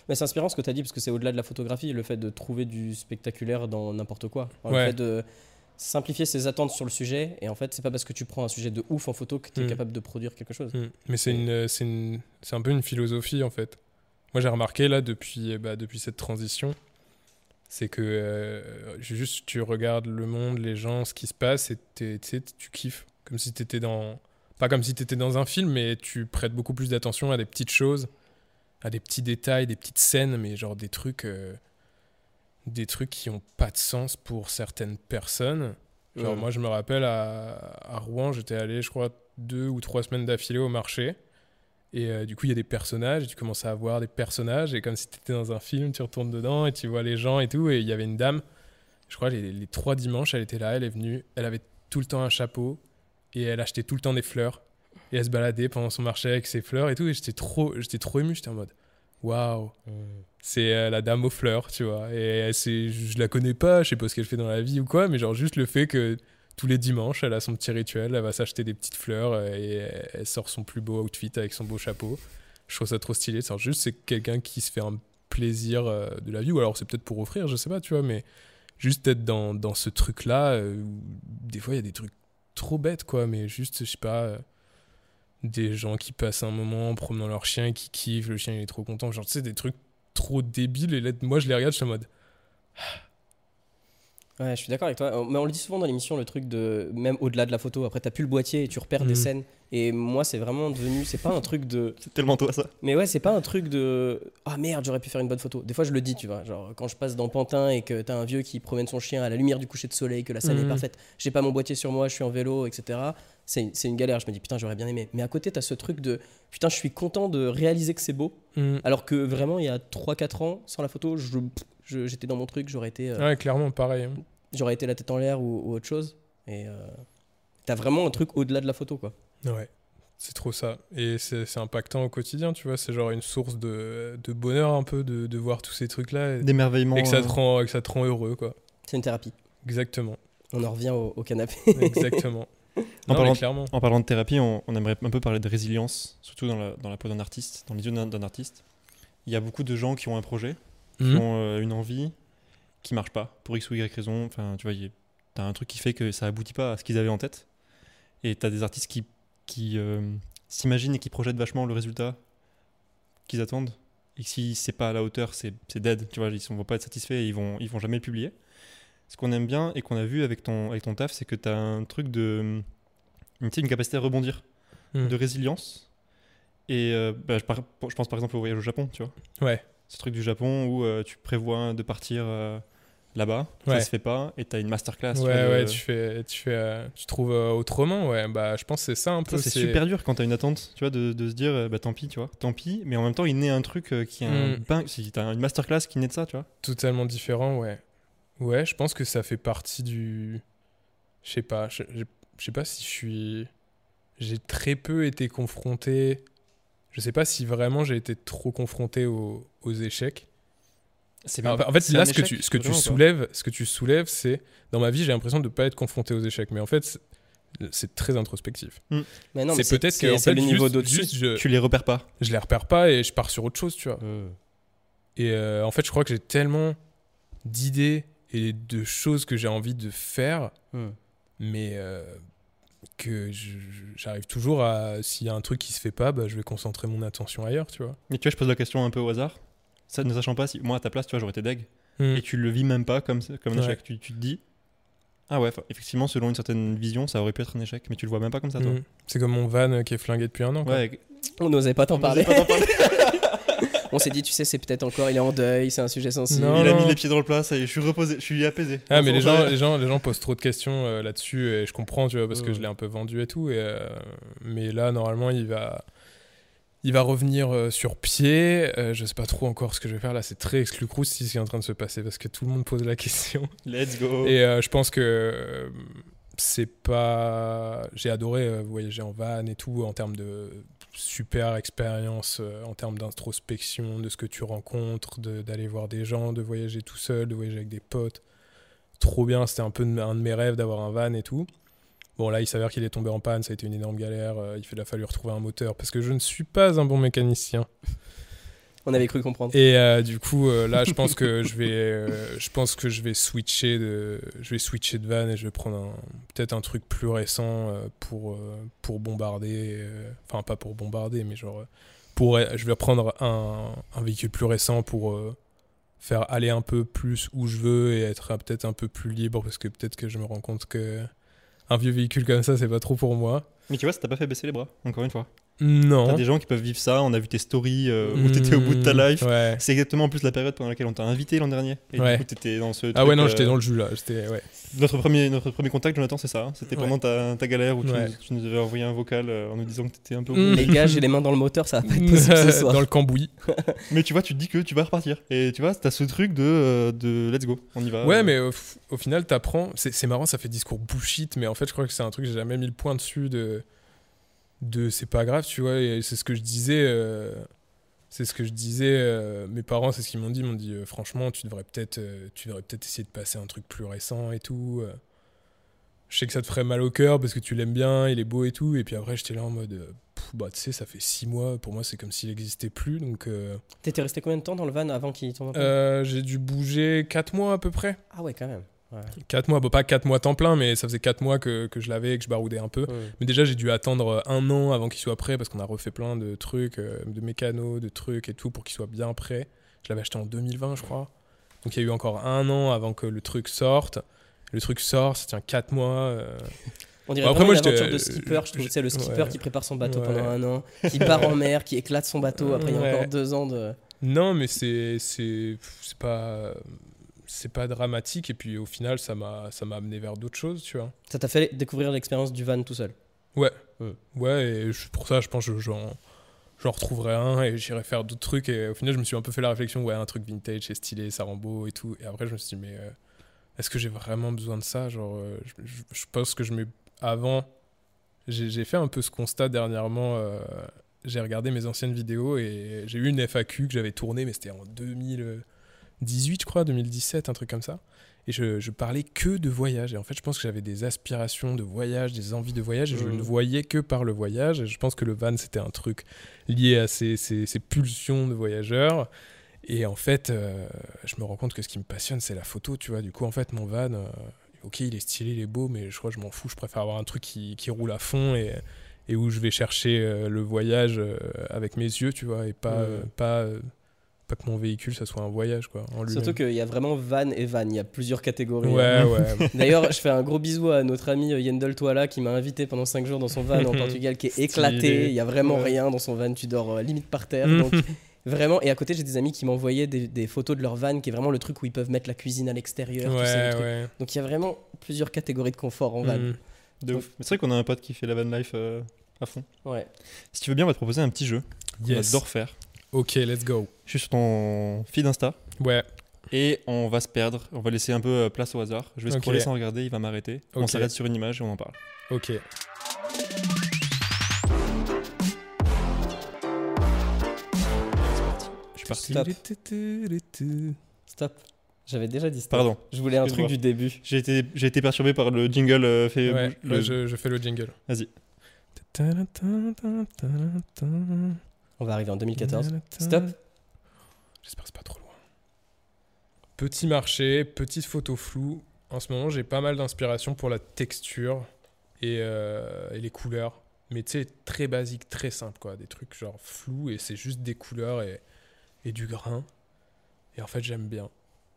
Mais c'est inspirant ce que tu as dit, parce que c'est au-delà de la photographie, le fait de trouver du spectaculaire dans n'importe quoi. Enfin,
Ouais.
Le fait de simplifier ses attentes sur le sujet, et en fait, c'est pas parce que tu prends un sujet de ouf en photo que tu es
Mm.
capable de produire quelque chose.
hmm. mais c'est une, c'est une, c'est un peu une philosophie en fait. Moi, j'ai remarqué là depuis, bah, depuis cette transition, c'est que euh, juste tu regardes le monde, les gens, ce qui se passe, et tu tu kiffes, comme si t'étais dans, pas comme si t'étais dans un film, mais tu prêtes beaucoup plus d'attention à des petites choses, à des petits détails, des petites scènes, mais genre des trucs, euh, des trucs qui ont pas de sens pour certaines personnes. Genre, moi, je me rappelle à, à Rouen, j'étais allé, je crois, deux ou trois semaines d'affilée au marché. Et euh, du coup, il y a des personnages, et tu commences à voir des personnages, et comme si tu étais dans un film, tu retournes dedans et tu vois les gens et tout. Et il y avait une dame, je crois, les, les trois dimanches, elle était là, elle est venue, elle avait tout le temps un chapeau, et elle achetait tout le temps des fleurs. Et elle se baladait pendant son marché avec ses fleurs et tout. Et j'étais trop, j'étais trop ému. J'étais en mode, waouh, c'est euh, la dame aux fleurs, tu vois. Et c'est- je la connais pas, je sais pas ce qu'elle fait dans la vie ou quoi, mais genre juste le fait que tous les dimanches, elle a son petit rituel, elle va s'acheter des petites fleurs euh, et elle- sort son plus beau outfit avec son beau chapeau. Je trouve ça trop stylé. C'est juste, c'est quelqu'un qui se fait un plaisir euh, de la vie, ou alors c'est peut-être pour offrir, je sais pas, tu vois, mais juste être dans, dans ce truc-là, euh, où des fois il y a des trucs trop bêtes, quoi, mais juste, je sais pas, euh, des gens qui passent un moment en promenant leur chien qui kiffent, le chien il est trop content, genre, tu sais, des trucs trop débiles, et là, moi je les regarde, je suis en mode,
Ouais, je suis d'accord avec toi. Euh, Mais on le dit souvent dans l'émission, le truc de même au-delà de la photo. Après, t'as plus le boîtier et tu repères des
Mhm.
scènes. Et moi, c'est vraiment devenu. C'est pas un truc de.
C'est tellement toi ça.
Mais ouais, c'est pas un truc de. Ah merde, j'aurais pu faire une bonne photo. Des fois, je le dis, tu vois. Genre, quand je passe dans Pantin et que t'as un vieux qui promène son chien à la lumière du coucher de soleil, que la scène est
Mhm.
parfaite, j'ai pas mon boîtier sur moi, je suis en vélo, etc. C'est une galère. Je me dis, putain, j'aurais bien aimé. Mais à côté, t'as ce truc de. Putain, je suis content de réaliser que c'est beau.
Hmm.
Alors que vraiment, il y a 3-4 ans, sans la photo, je- j'étais dans mon truc, j'aurais été. euh,
ouais, clairement, pareil. hein.
j'aurais été la tête en l'air ou, ou autre chose. Et euh, t'as vraiment un truc au-delà de la photo, quoi.
Ouais, c'est trop ça. Et c'est impactant au quotidien, tu vois. C'est genre une source de, de bonheur un peu de, de voir tous ces trucs-là
D'émerveillement.
et que, ça
euh,
te rend, que ça te rend heureux, quoi.
C'est une thérapie.
Exactement.
On en revient au, au canapé.
Exactement.
En
non,
parlant-
clairement.
En parlant de thérapie, on, on aimerait un peu parler de résilience, surtout dans la, dans la peau d'un artiste, dans les yeux d'un artiste. Il y a beaucoup de gens qui ont un projet, qui
Mhm.
ont euh, une envie, qui marche pas, pour X ou Y raison. Enfin, tu vois, t'as un truc qui fait que ça aboutit pas à ce qu'ils avaient en tête. Et t'as des artistes qui, qui euh, s'imaginent et qui projettent vachement le résultat qu'ils attendent. Et si c'est pas à la hauteur, c'est dead. Tu vois, ils ne vont pas être satisfaits et ils vont, ils vont jamais le publier. Ce qu'on aime bien et qu'on a vu avec ton, avec ton taf, c'est que tu as un truc de. Une, une capacité à rebondir,
Mhm.
de résilience. Et euh, bah, je, par- je pense par exemple au voyage au Japon, tu vois.
Ouais.
Ce truc du Japon où euh, tu prévois de partir euh, là-bas,
Ouais.
ça se fait pas, et tu as une masterclass. tu
Ouais,
de-
ouais, tu fais, tu fais, euh, tu trouves autrement, ouais. Bah, je pense que c'est ça un peu.
C'est super dur quand tu as une attente, tu vois, de, de se dire, bah tant pis, tu vois, tant pis, mais en même temps, il naît un truc qui est un
Mm.
bain, si t'as une masterclass qui naît de ça, tu vois.
totalement différent, ouais. Ouais, je pense que ça fait partie du. Je sais pas, je sais pas si je suis. J'ai très peu été confronté. Je sais pas si vraiment j'ai été trop confronté aux, aux échecs.
C'est
En en fait, là, ce que tu, ce que tu soulèves, ce que tu soulèves, c'est dans ma vie, j'ai l'impression de ne pas être confronté aux échecs, mais en fait, c'est- très introspectif.
Mais non, mais
c'est peut-être que
c'est
en fait,
le niveau d'au-dessus.
je,
Tu les repères pas.
je les repère pas et je pars sur autre chose, tu vois. Et euh, en fait, je crois que j'ai tellement d'idées et de choses que j'ai envie de faire,
Hmm.
mais euh, que j'arrive toujours à. S'il y a un truc qui se fait pas, bah, je vais concentrer mon attention ailleurs, tu vois.
Mais tu vois, je pose la question un peu au hasard, ça, ne sachant pas si, moi à ta place, tu vois, j'aurais été deg,
Hmm.
et tu le vis même pas comme, comme un
Ouais.
échec. Tu, tu te dis, ah ouais, effectivement, selon une certaine vision, ça aurait pu être un échec, mais tu le vois même pas comme ça, toi.
Hmm. C'est comme mon van euh, qui est flingué depuis un an. quoi.
Ouais,
On n'osait pas t'en parler.
pas.
On s'est dit, tu sais, c'est peut-être encore, il est en deuil, c'est un sujet sensible.
Non,
Il a mis les pieds dans le plat, ça y est, je suis reposé, je suis apaisé.
Ah, mais les gens, les, gens, les gens posent trop de questions euh, là-dessus et je comprends, tu vois, parce que je l'ai un peu vendu et tout. Et, euh, mais là, normalement, il va, il va revenir euh, sur pied. Euh, je sais pas trop encore ce que je vais faire. Là, c'est très exclu si ce qui est en train de se passer parce que tout le monde pose la question.
Let's go.
Et euh, je pense que euh, c'est pas. J'ai adoré voyager en van et tout en termes de super expérience, en termes d'introspection, de ce que tu rencontres, de- d'aller voir des gens, de voyager tout seul, de voyager avec des potes. Trop bien, c'était un peu un de mes rêves d'avoir un van et tout. Bon, là, il s'avère qu'il est tombé en panne, ça a été une énorme galère. euh, il a fallu retrouver un moteur parce que je ne suis pas un bon mécanicien.
On avait cru comprendre.
Et euh, du coup, euh, là, je pense que je vais, euh, je pense que je vais switcher de, je vais switcher de van et je vais prendre peut-être un truc plus récent pour pour bombarder. Enfin, pas pour bombarder, mais genre pour, je vais prendre un, un véhicule plus récent pour faire aller un peu plus où je veux et être peut-être un peu plus libre parce que peut-être que je me rends compte que un vieux véhicule comme ça, c'est pas trop pour moi.
Mais tu vois, ça t'a pas fait baisser les bras, encore une fois.
Non.
T'as des gens qui peuvent vivre ça, on a vu tes stories euh, où t'étais au bout de ta life.
Ouais.
C'est exactement en plus la période pendant laquelle on t'a invité l'an dernier. Et
Ouais.
du coup, t'étais dans ce.
Ah ouais, non,
euh,
j'étais dans le jus là. Ouais.
Notre premier, notre premier contact, Jonathan, c'est ça. hein. C'était
Ouais.
pendant ta, ta galère où tu,
Ouais.
nous, tu nous avais envoyé un vocal euh, en nous disant que t'étais un peu
Mm.
bout.
Les gars, j'ai les mains dans le moteur, ça va pas être possible ce soir.
dans le cambouis.
Mais tu vois, tu te dis que tu vas repartir. Et tu vois, t'as ce truc de, de let's go, on y va.
Ouais, mais au, au final, t'apprends. C'est c'est marrant, ça fait discours bullshit, mais en fait, je crois que c'est un truc, j'ai jamais mis le point dessus de, de c'est pas grave, tu vois. Et c'est ce que je disais. euh, c'est ce que je disais. euh, mes parents, c'est ce qu'ils m'ont dit. Ils m'ont dit, euh, franchement, tu devrais peut-être, tu devrais peut-être essayer de passer un truc plus récent et tout. Je sais que ça te ferait mal au cœur parce que tu l'aimes bien, il est beau et tout. Et puis après, j'étais là en mode, bah tu sais, ça fait six mois. Pour moi, c'est comme s'il n'existait plus. Donc,
T'étais resté combien de temps dans le van avant qu'il tombe
j'ai dû bouger quatre mois à peu près.
Ah ouais, quand même. Ouais.
4 mois, bon, pas 4 mois temps plein, mais ça faisait 4 mois que, que je l'avais et que je baroudais un peu. Mais déjà, j'ai dû attendre un an avant qu'il soit prêt parce qu'on a refait plein de trucs, euh, de mécanos, de trucs et tout pour qu'il soit bien prêt. Je l'avais acheté en 2020, je crois. Donc il y a eu encore un an avant que le truc sorte. Le truc sort, ça tient 4 mois. euh.
On dirait
après,
vraiment
moi,
une aventure de skipper. Je trouve c'est le skipper
ouais.
qui prépare son bateau pendant un an, qui part en mer, qui éclate son bateau. Après, il y a encore deux ans de.
Non, mais c'est c'est pas c'est pas dramatique et puis au final ça m'a ça m'a amené vers d'autres choses, tu vois.
Ça t'a fait découvrir l'expérience du van tout seul.
Ouais.
Mm.
Ouais, et je- pour ça, je pense que j'en, j'en retrouverai un et j'irai faire d'autres trucs. Et au final, je me suis un peu fait la réflexion, ouais, un truc vintage, c'est stylé, ça rend beau et tout. Et après, je me suis dit, mais euh, est-ce que j'ai vraiment besoin de ça? Genre, euh, je, je- je pense que je mets. Avant, j'ai, fait un peu ce constat dernièrement. euh, j'ai regardé mes anciennes vidéos et j'ai eu une FAQ que j'avais tournée, mais c'était en 2018, je crois, 2017, un truc comme ça. Et je, je parlais que de voyage. Et en fait, je pense que j'avais des aspirations de voyage, des envies de voyage, et je
Mhm.
ne voyais que par le voyage. Et je pense que le van, c'était un truc lié à ces, ces- ces pulsions de voyageurs. Et en fait, euh, je me rends compte que ce qui me passionne, c'est la photo, tu vois. Du coup, en fait, mon van, euh, ok, il est stylé, il est beau, mais je crois que je m'en fous. Je préfère avoir un truc qui, qui roule à fond et, et où je vais chercher euh, le voyage avec mes yeux, tu vois, et pas, pas, euh, pas que mon véhicule, ça soit un voyage, quoi, en.
Surtout qu'il y a vraiment van et van. Il y a plusieurs catégories.
Ouais, ouais.
D'ailleurs, je fais un gros bisou à notre ami euh, Yendel Toala qui m'a invité pendant 5 jours dans son van en Portugal qui est
Stylé.
éclaté. Il y a vraiment
Ouais.
rien dans son van. Tu dors euh, limite par terre.
Mhm.
Donc, vraiment. Et à côté, j'ai des amis qui m'envoyaient des, des photos de leur van qui est vraiment le truc où ils peuvent mettre la cuisine à l'extérieur.
ouais, ouais.
Donc, il y a vraiment plusieurs catégories de confort en van.
De ouf. Mais c'est vrai qu'on a un pote qui fait la van life euh, à fond.
Ouais.
Si tu veux bien, on va te proposer un petit jeu qu'on
Yes.
adore faire.
Ok, let's go.
Je suis sur ton feed Insta
Ouais,
et on va se perdre. On va laisser un peu euh, place au hasard. Je vais
Ok.
scroller sans regarder, il va m'arrêter. On s'arrête sur une image et on en parle.
ok.
Je suis parti.
Stop. Stop. J'avais déjà dit stop.
Pardon.
Je voulais un truc du début.
J'ai été, j'ai été perturbé par le jingle euh, fait.
Ouais,
le-
ouais, je, je fais le jingle.
Vas-y.
On va arriver en 2014. Stop.
J'espère que c'est pas trop loin. Petit marché, petite photo floue. En ce moment, j'ai pas mal d'inspiration pour la texture et, euh, et les couleurs. Mais tu sais, très basique, très simple, quoi. Des trucs genre flous et c'est juste des couleurs et, et du grain. Et en fait, j'aime bien.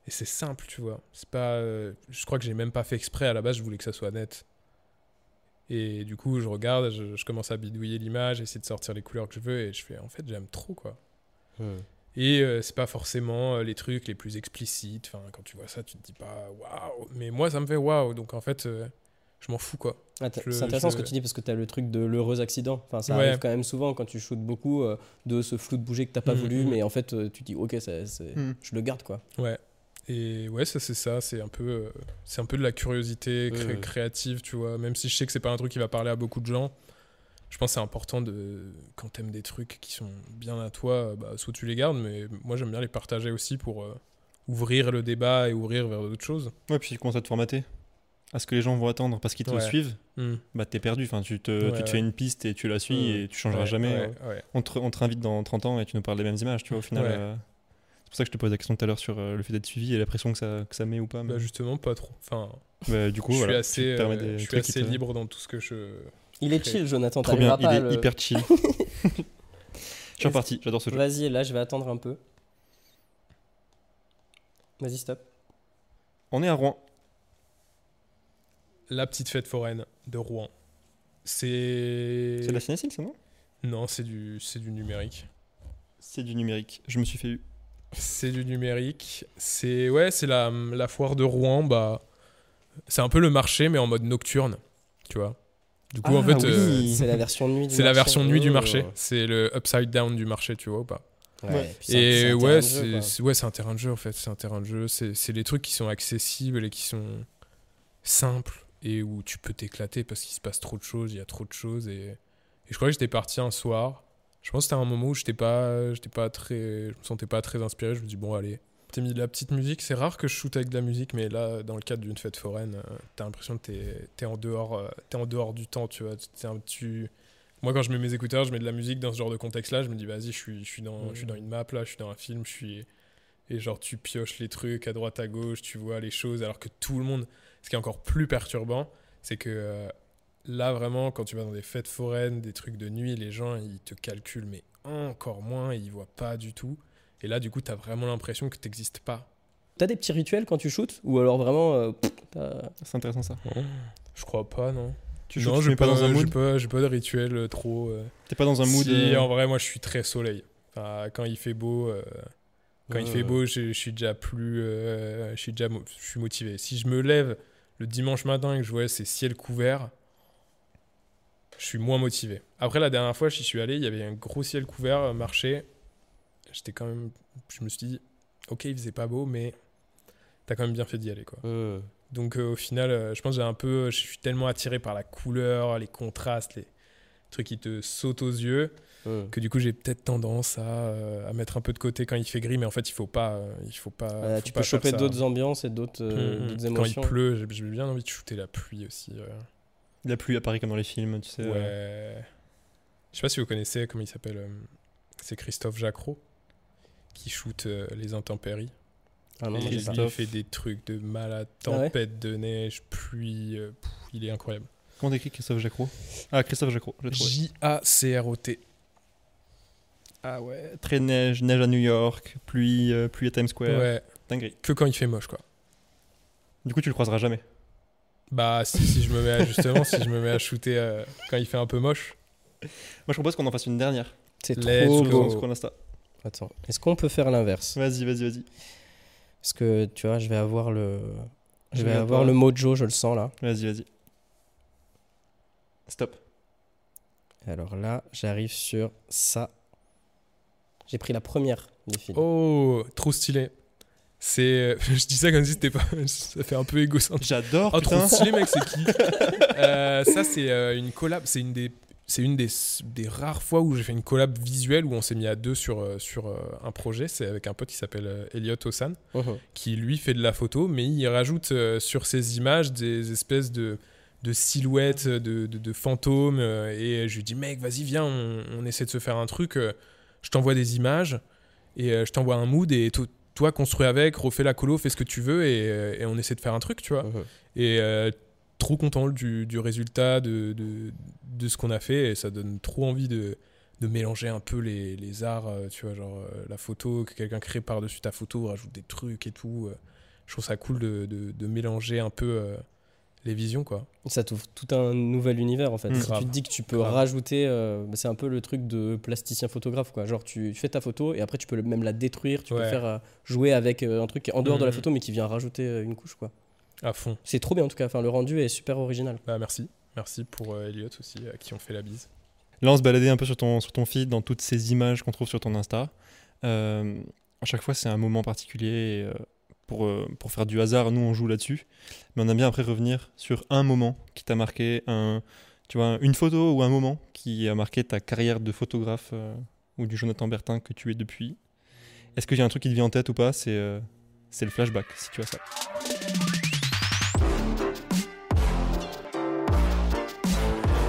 Et c'est simple, tu vois. C'est pas. euh, je crois que j'ai même pas fait exprès. À la base, je voulais que ça soit net. Et du coup, je regarde, je, je commence à bidouiller l'image, essayer de sortir les couleurs que je veux et je fais en fait, j'aime trop, quoi.
Hmm.
Et euh, c'est pas forcément euh, les trucs les plus explicites. Enfin, quand tu vois ça, tu te dis pas waouh. Mais moi, ça me fait waouh. Donc en fait, euh, je m'en fous quoi.
Ah, c'est intéressant
je-
ce que tu dis parce que tu as le truc de l'heureux accident. Enfin, ça
Ouais.
arrive quand même souvent quand tu shootes beaucoup euh, de ce flou de bouger que t'as pas
Mhm,
voulu,
mhm.
mais en fait euh, tu dis ok, ça- je le garde quoi.
Ouais. Et ouais, ça c'est ça. C'est un peu, euh, c'est un peu de la curiosité cré-
Ouais.
créative, tu vois. Même si je sais que c'est pas un truc qui va parler à beaucoup de gens. Je pense que c'est important de quand t'aimes des trucs qui sont bien à toi, bah, soit tu les gardes, mais moi j'aime bien les partager aussi pour euh, ouvrir le débat et ouvrir vers d'autres choses.
Ouais, puis tu commences à te formater. À ce que les gens vont attendre parce qu'ils te
Ouais.
suivent,
Hmm.
bah t'es perdu. Enfin, tu te, tu te fais une piste et tu la suis
Mhm.
et tu changeras jamais.
ouais, ouais.
On, te, on te réinvite dans 30 ans et tu nous parles des mêmes images, tu vois, au final. Euh, pour ça que je te posais la question tout à l'heure sur euh, le fait d'être suivi et la pression que ça, que ça met ou pas. mais-
Bah, justement, pas trop. Enfin,
Bah, du coup,
je
voilà,
suis assez, euh, je suis assez
te-
libre dans tout ce que je.
Il est chill, Jonathan.
Trop bien, il est
pas à le-
hyper chill. Je suis reparti, j'adore ce jeu.
Vas-y, là je vais attendre un peu. Vas-y, stop.
On est à Rouen.
La petite fête foraine de Rouen. C'est.
C'est de la cinécile, ça, non?
Non, c'est du, c'est du numérique.
C'est du numérique. Je me suis fait eu.
C'est du numérique. C'est ouais, c'est la, la foire de Rouen. Bah, c'est un peu le marché, mais en mode nocturne. Tu vois. Du coup, en
Ah
fait,
oui.
euh,
C'est la version nuit du
c'est la
marché.
version nuit du
Oh.
marché. C'est le upside down du marché, tu vois ou pas
Ouais,
Et
un
ouais,
terrain de jeu,
c'est ouais, c'est un terrain de jeu en fait. C'est un terrain de jeu. C'est c'est les trucs qui sont accessibles et qui sont simples et où tu peux t'éclater parce qu'il se passe trop de choses, il y a trop de choses et, Et je crois que j'étais parti un soir. Je pense que c'était un moment où j'étais pas, j'étais pas très, je me sentais pas très inspiré. Je me dis bon allez, t'as mis de la petite musique. C'est rare que je shoote avec de la musique, mais là, dans le cadre d'une fête foraine, euh, t'as l'impression que t'es, t'es en dehors, euh, t'es en dehors du temps, tu vois. T'es un- tu... Moi, quand je mets mes écouteurs, je mets de la musique dans ce genre de contexte-là. Je me dis vas-y, je suis, je suis dans, je suis dans une map là, je suis dans un film, je suis et genre tu pioches les trucs à droite à gauche, tu vois les choses, alors que tout le monde. Ce qui est encore plus perturbant, c'est que euh, là vraiment, quand tu vas dans des fêtes foraines, des trucs de nuit, les gens ils te calculent, mais encore moins, ils voient pas du tout. Et là, du coup, t'as vraiment l'impression que t'existes pas.
T'as des petits rituels quand tu shootes Ou alors vraiment. euh,
C'est intéressant ça.
Je crois pas, non.
Tu
non,
shootes, tu
j'ai
mets pas dans un mood
pas, j'ai pas de rituel euh, trop. euh,
T'es pas dans un mood.
Si,
euh,
en vrai, moi, je suis très soleil. Enfin, quand il fait beau, euh, quand il fait beau, je, je suis déjà plus, euh, je suis déjà, je suis motivé. Si je me lève le dimanche matin et que je vois ces ciels couverts, je suis moins motivé. Après, la dernière fois, j'y suis allé, il y avait un gros ciel couvert, euh, marché. J'étais quand même, je me suis dit, ok, il faisait pas beau, mais t'as quand même bien fait d'y aller, quoi. Donc euh, au final, euh, je pense que j'ai un peu, je suis tellement attiré par la couleur, les contrastes, les trucs qui te sautent aux yeux, que du coup j'ai peut-être tendance à, à mettre un peu de côté quand il fait gris, mais en fait il faut pas, il faut pas. Faut
tu
pas
peux choper d'autres ambiances et d'autres
Mhm.
d'autres
Quand il
émotions.
pleut, j'ai bien envie de shooter la pluie aussi.
La pluie apparaît comme dans les films, tu sais.
Ouais.
euh,
Je sais pas si vous connaissez, comment il s'appelle. euh, c'est Christophe Jacro qui shoot euh, les intempéries.
Ah non,
il fait des trucs de malade,
Ah ouais
tempête de neige, pluie, euh, pff, il est incroyable.
Comment t'écris Christophe Jacro Ah, Christophe Jacro.
J-A-C-R-O-T.
Ah ouais, très neige, neige à New York, pluie, euh, pluie à Times Square.
Ouais,
Dinguerie.
que quand il fait moche, quoi.
Du coup, tu le croiseras jamais.
Bah, si, si je me mets à, justement, si je me mets à shooter euh, quand il fait un peu moche.
Moi, je propose qu'on en fasse une dernière.
C'est trop beau. Attends, est-ce qu'on peut faire l'inverse?
Vas-y, vas-y, vas-y.
Parce que tu vois, je vais avoir le. Je
Je
vais avoir
pas.
le mojo, je le sens là.
Vas-y, vas-y. Stop.
Alors là, j'arrive sur ça. J'ai pris la première des films.
Oh, trop stylé. C'est. Je dis ça comme si c'était pas. Ça fait un peu égocentrique.
J'adore,
Oh, trop stylé, mec, c'est qui Euh, Ça, c'est euh, une collab. C'est une des. C'est une des, des rares fois où j'ai fait une collab visuelle où on s'est mis à deux sur, euh, sur euh, un projet. C'est avec un pote qui s'appelle euh, Elliot Osan.
Mhm.
qui lui fait de la photo, mais il rajoute euh, sur ses images des espèces de, de silhouettes, de, de- de fantômes. euh, et je lui dis, mec, vas-y, viens, on, on essaie de se faire un truc. euh, je t'envoie des images et euh, je t'envoie un mood et toi, construis avec, refais la colo, fais ce que tu veux et, euh, et on essaie de faire un truc, tu vois.
Mhm.
Et euh, trop content du, du résultat, de, de, de ce qu'on a fait. Et ça donne trop envie de, de mélanger un peu les, les arts, euh, tu vois, genre la photo, que quelqu'un crée par-dessus ta photo, rajoute des trucs et tout. je trouve ça cool de, mélanger un peu les visions, quoi.
Ça t'ouvre tout un nouvel univers en fait.
Mm.
Si tu te dis que tu peux
Grave.
rajouter, euh, bah, c'est un peu le truc de plasticien photographe quoi. Genre tu fais ta photo et après tu peux même la détruire, tu peux faire euh, jouer avec euh, un truc qui est en dehors de la
Mhm.
photo mais qui vient rajouter une couche quoi.
À fond.
C'est trop bien en tout cas. Enfin le rendu est super original.
Bah, merci. Merci pour euh, Elliot aussi, à qui on fait la bise.
Là, on se baladait un peu sur ton, sur ton feed, dans toutes ces images qu'on trouve sur ton Insta. Euh, à chaque fois, c'est un moment particulier. et, euh, pour, euh, pour faire du hasard, nous, on joue là-dessus. Mais on aime bien après revenir sur un moment qui t'a marqué, tu vois, une photo ou un moment qui a marqué ta carrière de photographe euh, ou du Jonathan Bertin que tu es depuis. Est-ce qu'il y a un truc qui te vient en tête ou pas? C'est euh, le flashback, si tu as ça.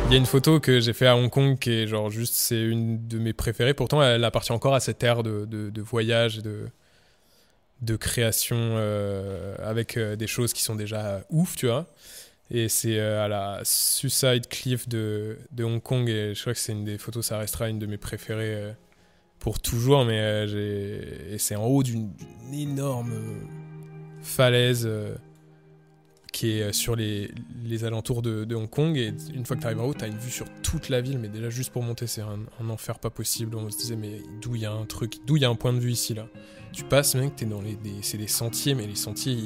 Il y a une photo que j'ai fait à Hong Kong qui est genre juste, c'est une de mes préférées. Pourtant, elle appartient encore à cette ère de, de, de voyage et de, de création euh, avec euh, des choses qui sont déjà ouf, tu vois. Et c'est euh, à la Suicide Cliff de, de Hong Kong et je crois que c'est une des photos, ça restera une de mes préférées euh, pour toujours. Mais euh, et c'est en haut d'une énorme euh, falaise. euh, qui est euh, sur les, les alentours de, Hong Kong. Et une fois que tu arrives en haut, tu as une vue sur toute la ville. Mais déjà, juste pour monter, c'est un enfer pas possible. On se disait, mais d'où il y a un truc, d'où il y a un point de vue ici, là? Tu passes, mec, t'es dans les, c'est des sentiers, mais les sentiers,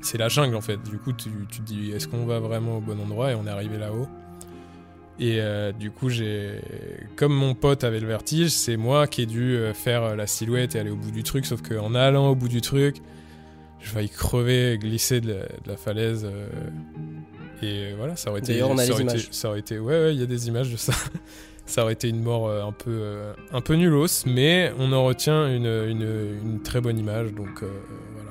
c'est la jungle en fait. Du coup, tu, tu te dis, est-ce qu'on va vraiment au bon endroit? Et on est arrivé là-haut. Et euh, du coup, j'ai, comme mon pote avait le vertige, c'est moi qui ai dû euh, faire la silhouette et aller au bout du truc. Sauf qu'en allant au bout du truc, je failli crever, glisser de la, de la falaise. euh, et voilà, ça aurait été.
D'ailleurs, on a
ça
les
aurait été-
images.
ça aurait été. Ouais, ouais, il y a des images de ça. Ça aurait été une mort euh, un peu, euh, un peu nulos, mais on en retient une, une, une très bonne image, donc euh, voilà.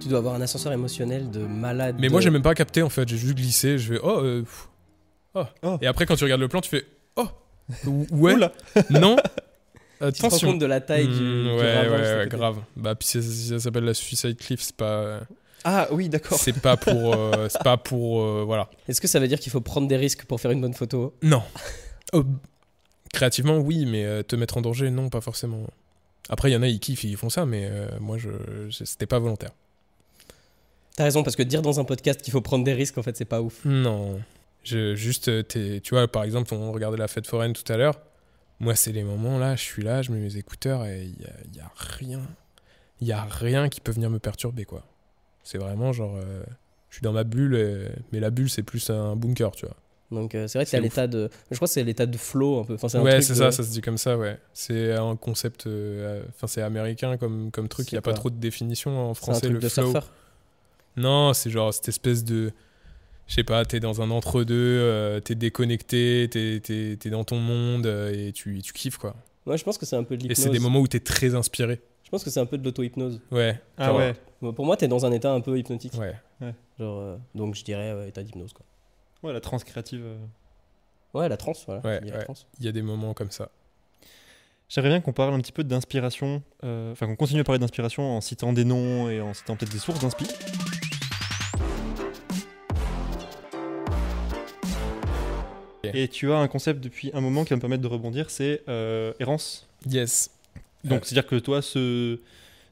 Tu dois avoir un ascenseur émotionnel de malade.
Mais moi, j'ai même pas capté en fait, j'ai juste glissé, je fais oh, euh, oh.
Oh.
Et après, quand tu regardes le plan, tu fais oh, Ou- ouais,
Oula.
non,
Tu te rends
attention.
compte de la taille du, du
ouais,
ravage,
ouais, grave. Bah, puis ça, ça s'appelle la Suicide Cliff, c'est pas,
Ah oui, d'accord.
c'est pas pour, euh, c'est pas pour, euh, voilà.
Est-ce que ça veut dire qu'il faut prendre des risques pour faire une bonne photo?
Non. Oh, créativement, oui, mais euh, te mettre en danger, non, pas forcément. Après, il y en a, ils kiffent, ils font ça, mais euh, moi, je, je- c'était pas volontaire.
T'as raison, parce que dire dans un podcast qu'il faut prendre des risques, en fait, c'est pas ouf.
Non. Je, juste, euh, t'es- tu vois, par exemple, on regardait la fête foraine tout à l'heure. Moi, c'est les moments là, je suis là, je mets mes écouteurs et il y a, y a rien. Il y a rien qui peut venir me perturber, quoi. C'est vraiment genre. euh, je suis dans ma bulle, mais la bulle, c'est plus un bunker, tu vois.
Donc euh, c'est vrai que
C'est
l'état de. Je crois que c'est l'état de flow un peu. Enfin, c'est un
Ouais, c'est
de-
ça, ça se dit comme ça, ouais. C'est un concept. euh, Enfin, c'est américain comme, comme truc. Il n'y a pas trop de définition en
C'est un
français,
truc
le
de
flow.
surfeur.
Non, c'est genre cette espèce de. Je sais pas, t'es dans un entre-deux, euh, t'es déconnecté, t'es t'es- t'es dans ton monde euh, et tu, tu kiffes quoi.
Ouais, je pense que c'est un peu de
Et
l'hypnose.
c'est des moments où t'es très inspiré.
Je pense que c'est un peu de l'auto-hypnose.
Ouais.
Ah
genre,
ouais.
Pour moi, t'es dans un état un peu hypnotique.
Ouais.
Genre, euh, donc je dirais euh, état d'hypnose quoi.
Ouais, la transe créative. euh.
Ouais, la transe, voilà.
Ouais, ouais. Il y a des moments comme ça.
J'aimerais bien qu'on parle un petit peu d'inspiration, euh, enfin qu'on continue à parler d'inspiration en citant des noms et en citant peut-être des sources d'inspi. Et tu as un concept depuis un moment qui va me permettre de rebondir, c'est euh, errance.
Yes.
Donc
Euh.
c'est-à-dire que toi, ce,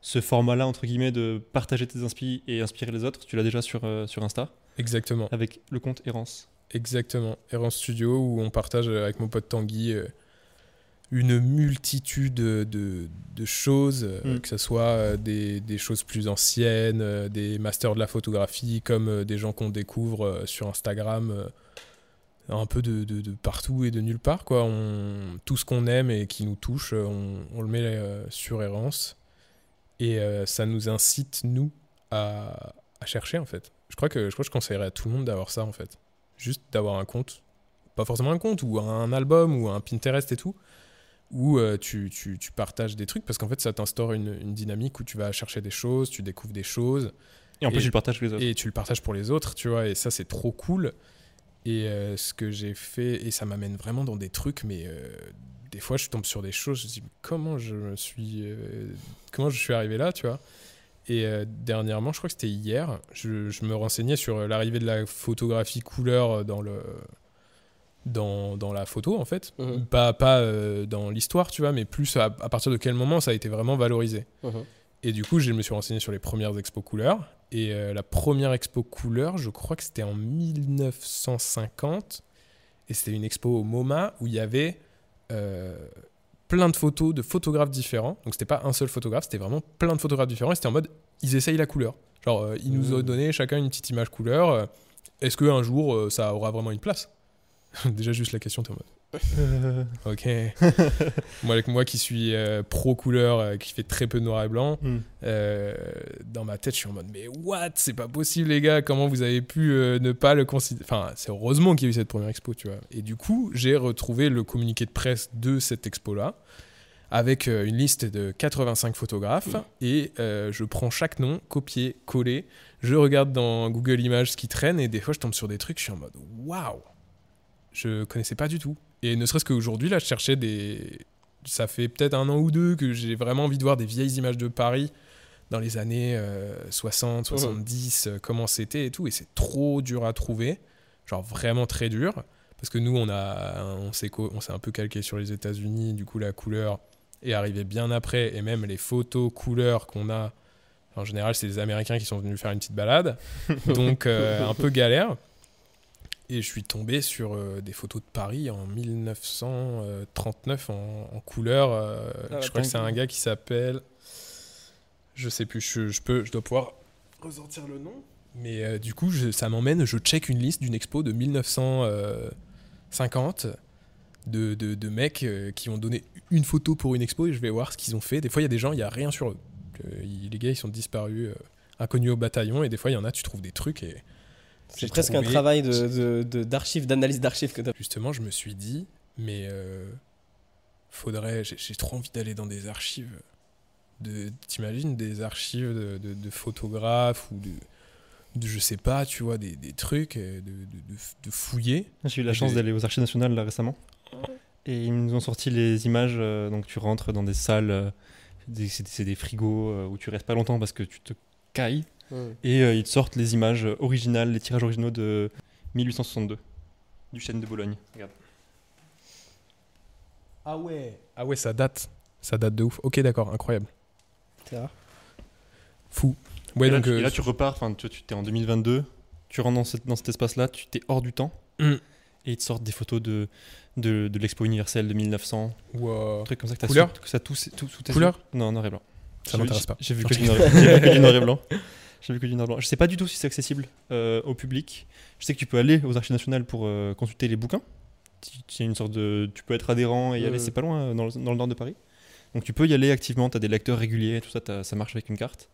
ce format-là, entre guillemets, de partager tes inspi et inspirer les autres, tu l'as déjà sur, euh, sur Insta,
Exactement.
avec le compte errance.
Exactement. Errant Studio où on partage avec mon pote Tanguy euh, une multitude de, choses, euh,
Mm.
que ce soit euh, des, des choses plus anciennes, des masters de la photographie, comme des gens qu'on découvre sur Instagram, un peu de, de- de partout et de nulle part. Quoi. On, tout ce qu'on aime et qui nous touche, on, on le met euh, sur Errance. Et euh, ça nous incite, nous, à, à chercher, en fait. Je crois, que, je crois que je conseillerais à tout le monde d'avoir ça, en fait juste d'avoir un compte, pas forcément un compte, ou un album, ou un Pinterest et tout, où euh, tu, tu- tu partages des trucs, parce qu'en fait, ça t'instaure une, une dynamique où tu vas chercher des choses, tu découvres des choses,
Et en plus,
Et-
tu le partages avec les autres.
et tu le partages pour les autres, tu vois, et ça, c'est trop cool. Et euh, ce que j'ai fait, et ça m'amène vraiment dans des trucs, mais euh, des fois, je tombe sur des choses, je me dis, comment je me suis, comment je suis arrivé là, tu vois? Et euh, dernièrement, je crois que c'était hier, je, je me renseignais sur euh, l'arrivée de la photographie couleur euh, dans le dans, dans la photo en fait
Mhm.
pas pas euh, dans l'histoire tu vois mais plus à, à partir de quel moment ça a été vraiment valorisé
Mhm.
et du coup, je me suis renseigné sur les premières expos couleurs. Et euh, la première expo couleur, je crois que c'était en 1950. Et c'était une expo au MoMA où il y avait euh, plein de photos de photographes différents. Donc c'était pas un seul photographe, c'était vraiment plein de photographes différents. Et c'était en mode, ils essayent la couleur. Genre, euh, ils nous ont
Mhm.
donné chacun une petite image couleur. Euh, Est-ce qu'un jour, euh, ça aura vraiment une place? Déjà, juste la question, t'es en mode. Ok. moi, avec moi qui suis euh, pro couleur, euh, qui fait très peu de noir et blanc,
hmm.
euh, dans ma tête, je suis en mode mais what? C'est pas possible, les gars. Comment vous avez pu ne pas le considérer Enfin, c'est heureusement qu'il y a eu cette première expo, tu vois. Et du coup, j'ai retrouvé le communiqué de presse de cette expo-là avec euh, une liste de 85 photographes et euh, je prends chaque nom, copier, coller. Je regarde dans Google Images ce qui traîne et des fois, je tombe sur des trucs. Je suis en mode waouh Je connaissais pas du tout. Et ne serait-ce qu'aujourd'hui, là, je cherchais des. Ça fait peut-être un an ou deux que j'ai vraiment envie de voir des vieilles images de Paris dans les années euh, 60, 70, euh, comment c'était et tout. Et c'est trop dur à trouver. Genre vraiment très dur. Parce que nous, on, a, on s'est co- on s'est un peu calqué sur les États-Unis. Du coup, la couleur est arrivée bien après. Et même les photos couleurs qu'on a, en général, c'est les Américains qui sont venus faire une petite balade. Donc, euh, un peu galère. Et je suis tombé sur euh, des photos de Paris en 1939 en, en couleur. euh,
Ah
je crois que c'est un gars qui s'appelle. Je sais plus, je, je peux, je dois pouvoir ressortir le nom. Mais euh, du coup, je- ça m'emmène, je check une liste d'une expo de 1950 de, de, de mecs qui ont donné une photo pour une expo et je vais voir ce qu'ils ont fait. Des fois, il y a des gens, il n'y a rien sur eux. Les gars, ils sont disparus, inconnus au bataillon, et des fois, il y en a, tu trouves des trucs et.
C'est
j'ai
presque un travail de- de- de- d'archives, d'analyse d'archives que t'as.
Justement, je me suis dit, mais euh, faudrait. J'ai trop envie d'aller dans des archives. De, T'imagines des archives de, de- de photographes ou de, de, je sais pas, tu vois, des, des trucs, euh, de, de, de- de fouiller.
J'ai eu la chance d'aller aux Archives nationales là récemment. Et ils nous ont sorti les images. euh, donc tu rentres dans des salles, euh, c'est c'est des frigos euh, où tu restes pas longtemps parce que tu te cailles.
Mm.
Et euh, ils te sortent les images originales, les tirages originaux de 1862 du chêne de Bologne. Regarde.
Ah ouais Ah ouais, ça date. Ça date de ouf. Ok, d'accord, incroyable.
C'est rare.
Fou. Ouais,
et, là,
donc.
tu,
euh,
et là, tu repars, enfin tu es en 2022, tu rentres dans, cette- dans cet espace-là, tu t'es hors du temps.
Mm.
Et ils te sortent des photos de, de, de l'Expo universelle de 1900,
wow.
un truc comme ça que t'as
Couleur
sous- que ça tout, tout sous tes
Couleur.
Non, noir et blanc.
Ça m'intéresse pas.
J'ai vu que du noir et blanc. J'ai vu que du noir et blanc. Je sais pas du tout si c'est accessible euh, au public. Je sais que tu peux aller aux archives nationales pour euh, consulter les bouquins. Tu- une sorte de, tu peux être adhérent et y aller.
Mhm.
C'est pas loin euh, dans le, dans le nord de Paris. Donc tu peux y aller activement. Tu as des lecteurs réguliers, tout ça. Ça marche avec une carte.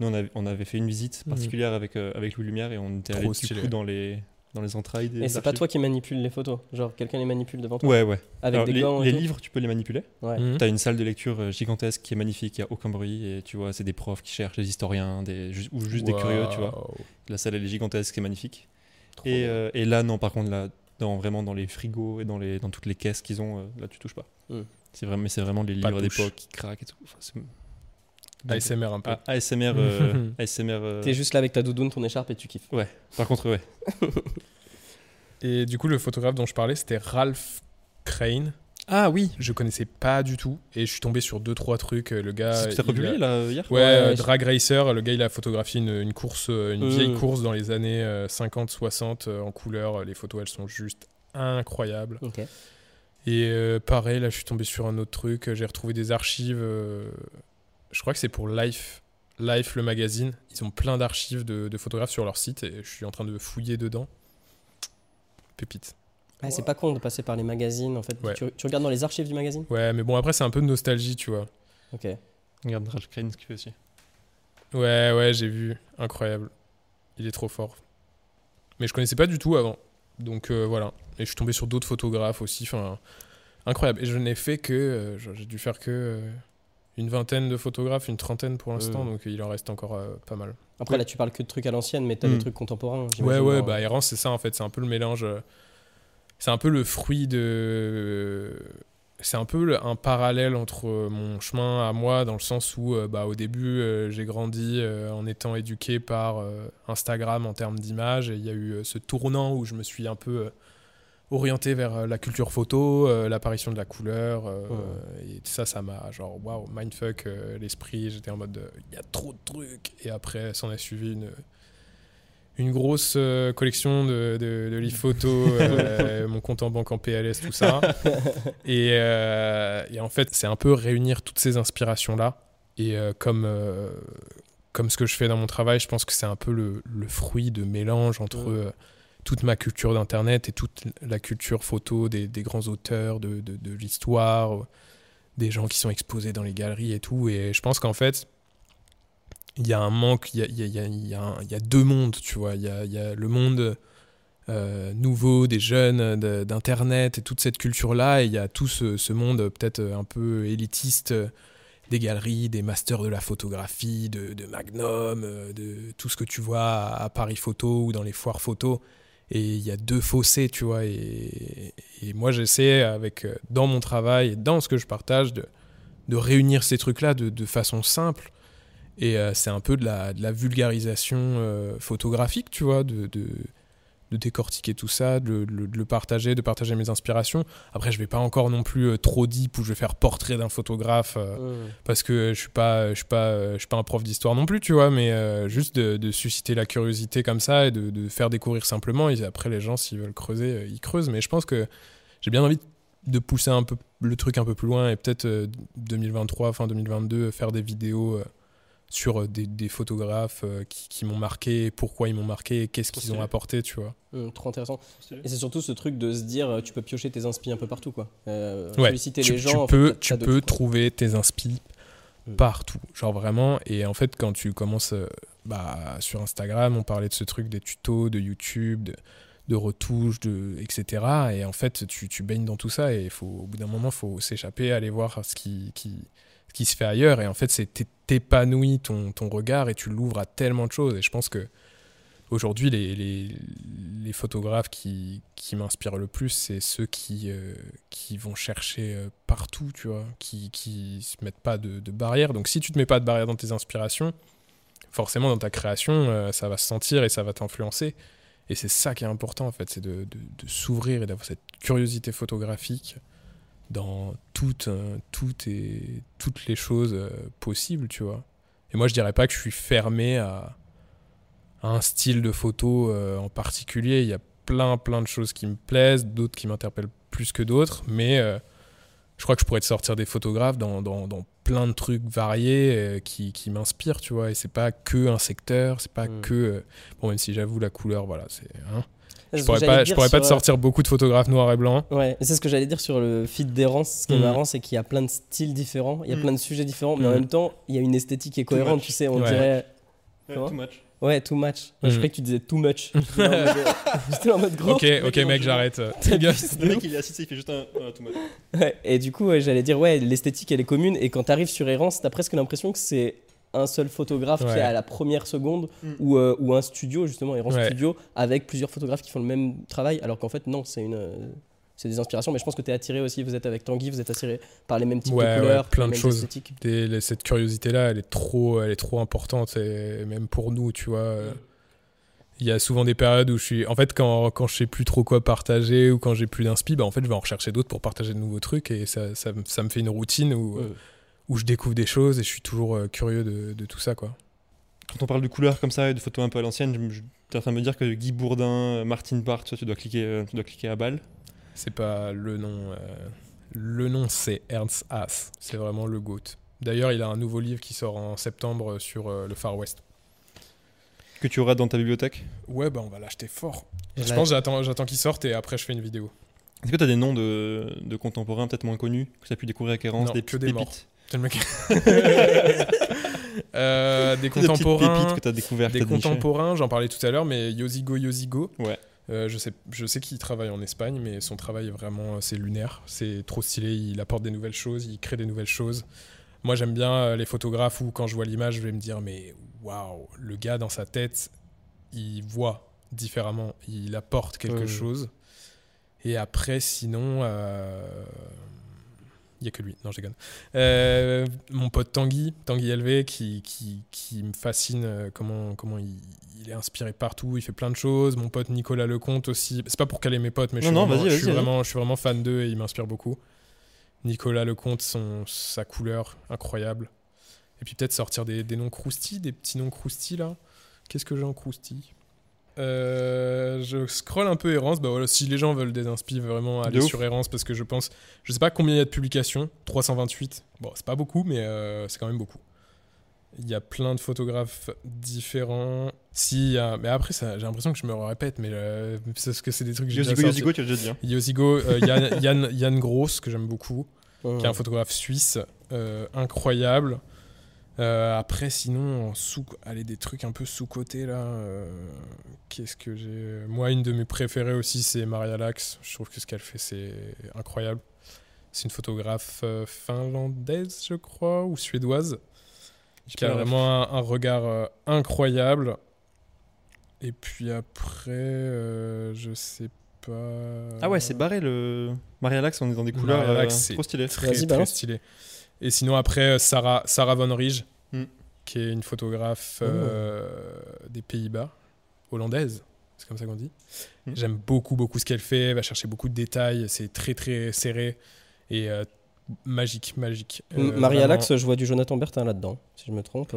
Nous on avait, on avait fait une visite
Mhm.
particulière avec euh, avec Louis Lumière et on était allé du
stylé.
coup dans les dans les entrailles des.
Et c'est pas toi qui manipule les photos Genre, quelqu'un les manipule devant toi
Ouais ouais.
Avec
Alors,
des
les
gants et
les
tout
livres tu peux les manipuler.
Ouais.
Mhm.
T'as une salle de lecture euh, gigantesque qui est magnifique, il n'y a aucun bruit, et tu vois, c'est des profs qui cherchent, des historiens, des, ju- ou juste des curieux, tu vois. La salle, elle est gigantesque et magnifique. Et, euh, et là, non, par contre, là, dans, vraiment dans les frigos et dans, les, dans toutes les caisses qu'ils ont, euh, là, tu touches pas.
Mm.
C'est vraiment, mais c'est vraiment les
Pas
livres d'époque qui craquent et tout. Enfin, c'est- Donc,
ASMR un peu.
ah, ASMR, euh, ASMR euh,
T'es juste là avec ta doudoune, ton écharpe et tu kiffes.
par contre, ouais.
Et du coup, le photographe dont je parlais, c'était Ralph Crane.
Ah oui
Je connaissais pas du tout. Et je suis tombé sur deux, trois trucs. Le gars.
C'est
a-
republié, là, hier
Ouais,
Ouais,
euh,
ouais,
Drag Racer, le gars il a photographié une, une course, euh, une vieille course dans les années 50-60 en couleur. Les photos elles sont juste incroyables.
Ok.
Et euh, pareil, là je suis tombé sur un autre truc. J'ai retrouvé des archives. Je crois que c'est pour Life, Life le magazine. Ils ont plein d'archives de, de photographes sur leur site et je suis en train de fouiller dedans. Pépite.
Ah, c'est pas con de passer par les magazines en fait.
Ouais.
Tu, tu regardes dans les archives du magazine?
Ouais, mais bon après c'est un peu de nostalgie, tu vois.
Ok.
Regarde Ralph Crane, ce qu'il fait aussi.
Ouais, ouais, j'ai vu. Incroyable. Il est trop fort. Mais je connaissais pas du tout avant. Donc euh, voilà. Et je suis tombé sur d'autres photographes aussi. Enfin, incroyable. Et je n'ai fait que. euh, j'ai dû faire que. euh, une vingtaine de photographes, une trentaine pour l'instant. Donc il en reste encore euh, pas mal.
Après là tu parles que de trucs à l'ancienne, mais t'as
Hmm.
des trucs contemporains.
Ouais, ouais, bah Errance, c'est ça en fait. C'est un peu le mélange. euh, C'est un peu le fruit de. C'est un peu le- un parallèle entre euh, mon chemin à moi, dans le sens où, euh, bah, au début, euh, j'ai grandi euh, en étant éduqué par euh, Instagram en termes d'image. Et il y a eu euh, ce tournant où je me suis un peu euh, orienté vers euh, la culture photo, euh, l'apparition de la couleur. euh, Et ça, ça m'a, genre, waouh, mindfuck euh, l'esprit. J'étais en mode, euh, il y a trop de trucs. Et après, s'en a suivi une une grosse collection de, de, de livres photos, mon compte en banque en PLS, tout ça. et, et en fait, c'est un peu réunir toutes ces inspirations-là. Et comme, comme ce que je fais dans mon travail, je pense que c'est un peu le, le fruit de mélange entre
Ouais.
Toute ma culture d'Internet et toute la culture photo des, grands auteurs de, l'histoire, euh, des gens qui sont exposés dans les galeries et tout. Et je pense qu'en fait, il y a un manque, il y a, deux mondes, tu vois. Il y a, le monde euh, nouveau des jeunes, d'Internet et toute cette culture-là, et il y a tout ce, monde euh, peut-être un peu élitiste des galeries, des masters de la photographie, de, Magnum, de tout ce que tu vois à, à Paris Photo ou dans les foires photo. Et il y a deux fossés, tu vois. Et, moi, j'essaie, avec euh, dans mon travail et dans ce que je partage, de, de réunir ces trucs-là de, de façon simple. Et euh, c'est un peu de la, de la vulgarisation euh, photographique, tu vois, de, de, décortiquer tout ça, de, le- de le partager, de partager mes inspirations. Après, je vais pas encore non plus euh, trop deep où je vais faire portrait d'un photographe euh, parce que je suis pas, je suis pas, je suis pas un prof d'histoire non plus, tu vois, mais euh, juste de, de susciter la curiosité comme ça et de, faire découvrir simplement. Et après, les gens, s'ils veulent creuser, ils creusent. Mais je pense que j'ai bien envie de pousser un peu le truc un peu plus loin et peut-être euh, 2023, fin 2022, faire des vidéos sur euh, des, des photographes euh, qui, qui m'ont marqué, pourquoi ils m'ont marqué, qu'est-ce qu'ils ont apporté, tu vois.
Hmm, trop intéressant. Et c'est surtout ce truc de se dire, euh, tu peux piocher tes inspi un peu partout, quoi. Euh,
Ouais,
solliciter
tu,
les
tu
gens. en fait,
peux, tu peux trouver tes inspi
Mm.
partout, genre vraiment. Et en fait, quand tu commences euh, bah, sur Instagram, on parlait de ce truc des tutos, de YouTube, de, de retouches, de, etc. Et en fait, tu, tu baignes dans tout ça et il faut, au bout d'un moment, il faut s'échapper, aller voir ce qui, qui se fait ailleurs. Et en fait, c'est t'épanouis ton, ton regard et tu l'ouvres à tellement de choses. Et je pense que aujourd'hui, les, les, les, photographes qui, qui m'inspirent le plus, c'est ceux qui, euh, qui vont chercher euh, partout, tu vois, qui, qui se mettent pas de, de barrières. Donc si tu te mets pas de barrières dans tes inspirations, forcément dans ta création, euh, ça va se sentir et ça va t'influencer. Et c'est ça qui est important, en fait, c'est de s'ouvrir et d'avoir cette curiosité photographique dans toutes, toutes, et, toutes les choses possibles, tu vois. Et moi, je dirais pas que je suis fermé à, un style de photo euh, en particulier. Il y a plein, plein de choses qui me plaisent, d'autres qui m'interpellent plus que d'autres, mais euh, je crois que je pourrais te sortir des photographes dans, dans, dans plein de trucs variés euh, qui, qui m'inspirent, tu vois. Et c'est pas que un secteur, c'est pas mm. que. bon, même si j'avoue, la couleur, voilà, c'est. Hein. Je pourrais, pas, je pourrais pas te sortir beaucoup de photographes noirs et blancs.
Ouais, c'est ce que j'allais dire sur le feed d'errance. Ce qui est mm. marrant, c'est qu'il y a plein de styles différents, il y a mm. plein de sujets différents, mais en même temps, il y a une esthétique qui est cohérente, tu sais. On dirait.
Ouais, too much.
Ouais, too much. Je croyais que tu disais too much. J'étais en mode gros.
Ok, ok, mec, j'arrête.
Le mec, il est assis, il fait juste un too much.
Ouais, et du coup, j'allais dire, ouais, l'esthétique, elle est commune. Et quand t'arrives sur Errance, t'as presque l'impression que c'est un seul photographe qui est à la première seconde mm. ou, euh, ou, un studio, justement, Errance Studio, avec plusieurs photographes qui font le même travail. Alors qu'en fait, non, c'est une c'est des inspirations, mais je pense que tu es attiré aussi, vous êtes avec Tanguy, vous êtes attiré par les mêmes types de couleurs,
plein de choses. Des, cette curiosité-là, elle est trop, elle est trop importante, et même pour nous, tu vois. Il y a souvent des périodes où je suis. En fait, quand, quand je sais plus trop quoi partager ou quand j'ai plus d'inspi, bah, en fait, je vais en rechercher d'autres pour partager de nouveaux trucs et ça, ça, ça me fait une routine où, où je découvre des choses et je suis toujours euh, curieux de, de, tout ça, quoi.
Quand on parle de couleurs comme ça et de photos un peu à l'ancienne, je, suis en train de me dire que Guy Bourdin, Martin Park, tu, dois cliquer, euh, tu dois cliquer à balle.
C'est pas le nom. Euh, le nom, c'est Ernst Haas. C'est vraiment le GOAT. D'ailleurs, il a un nouveau livre qui sort en septembre sur euh, le Far West.
Que tu auras dans ta bibliothèque
Ouais, bah on va l'acheter fort. je pense j'attends, j'attends qu'il sorte et après je fais une vidéo.
Est-ce que tu as des noms de, de contemporains peut-être moins connus que tu as pu découvrir avec Errance Des
que des
pépites.
euh, des contemporains.
Des que as découvert,
des contemporains, j'en parlais tout à l'heure, mais Yosigo Yosigo.
Ouais.
Euh, je sais, je sais qu'il travaille en Espagne, mais son travail est vraiment c'est lunaire. C'est trop stylé. Il apporte des nouvelles choses, il crée des nouvelles choses. Moi, j'aime bien euh, les photographes où quand je vois l'image, je vais me dire mais waouh, le gars dans sa tête, il voit différemment, il apporte quelque chose. Et après, sinon, euh, il n'y a que lui. Non, je déconne. Euh, mon pote Tanguy, Tanguy LV, qui, qui, qui me fascine euh, comment, comment il, il, est inspiré partout, il fait plein de choses. Mon pote Nicolas Lecomte aussi. C'est pas pour caler mes potes, mais je, suis, vraiment, je, suis vraiment, je suis vraiment fan d'eux et il m'inspire beaucoup. Nicolas Lecomte, son, sa couleur incroyable. Et puis peut-être sortir des, des noms croustis, des petits noms croustis là. Qu'est-ce que j'ai en croustis euh, je scroll un peu Errance. Bah voilà, si les gens veulent des inspi, vraiment aller sur Errance parce que je pense, je sais pas combien il y a de publications, 328. Bon, c'est pas beaucoup, mais euh, c'est quand même beaucoup. Il y a plein de photographes différents. Si, mais après, j'ai l'impression que je me répète, mais euh, parce que c'est des trucs que j'ai
déjà Yosigo, tu as déjà dit. Hein.
Yosigo, Yann, Yann, Yann, Gross, que j'aime beaucoup, qui est un photographe suisse incroyable. Euh, après, sinon, sous, allez, des trucs un peu sous-côté là. Euh, qu'est-ce que j'ai Moi, une de mes préférées aussi, c'est Maria Lax. Je trouve que ce qu'elle fait, c'est incroyable. C'est une photographe euh, finlandaise, je crois, ou suédoise, qui a vraiment un, regard incroyable. Et puis après, je sais pas.
Ah ouais, c'est barré le. Maria Lax, on est dans des couleurs trop stylées.
Très, très stylé. Et sinon, après, Sarah, Sarah Von Rij, hmm. qui est une photographe oh. euh, des Pays-Bas, hollandaise, c'est comme ça qu'on dit. Hmm. J'aime beaucoup, beaucoup ce qu'elle fait. Elle va chercher beaucoup de détails. C'est très, très serré et euh, magique, magique.
Euh, Maria Lax, je vois du Jonathan Bertin là-dedans, si je me trompe.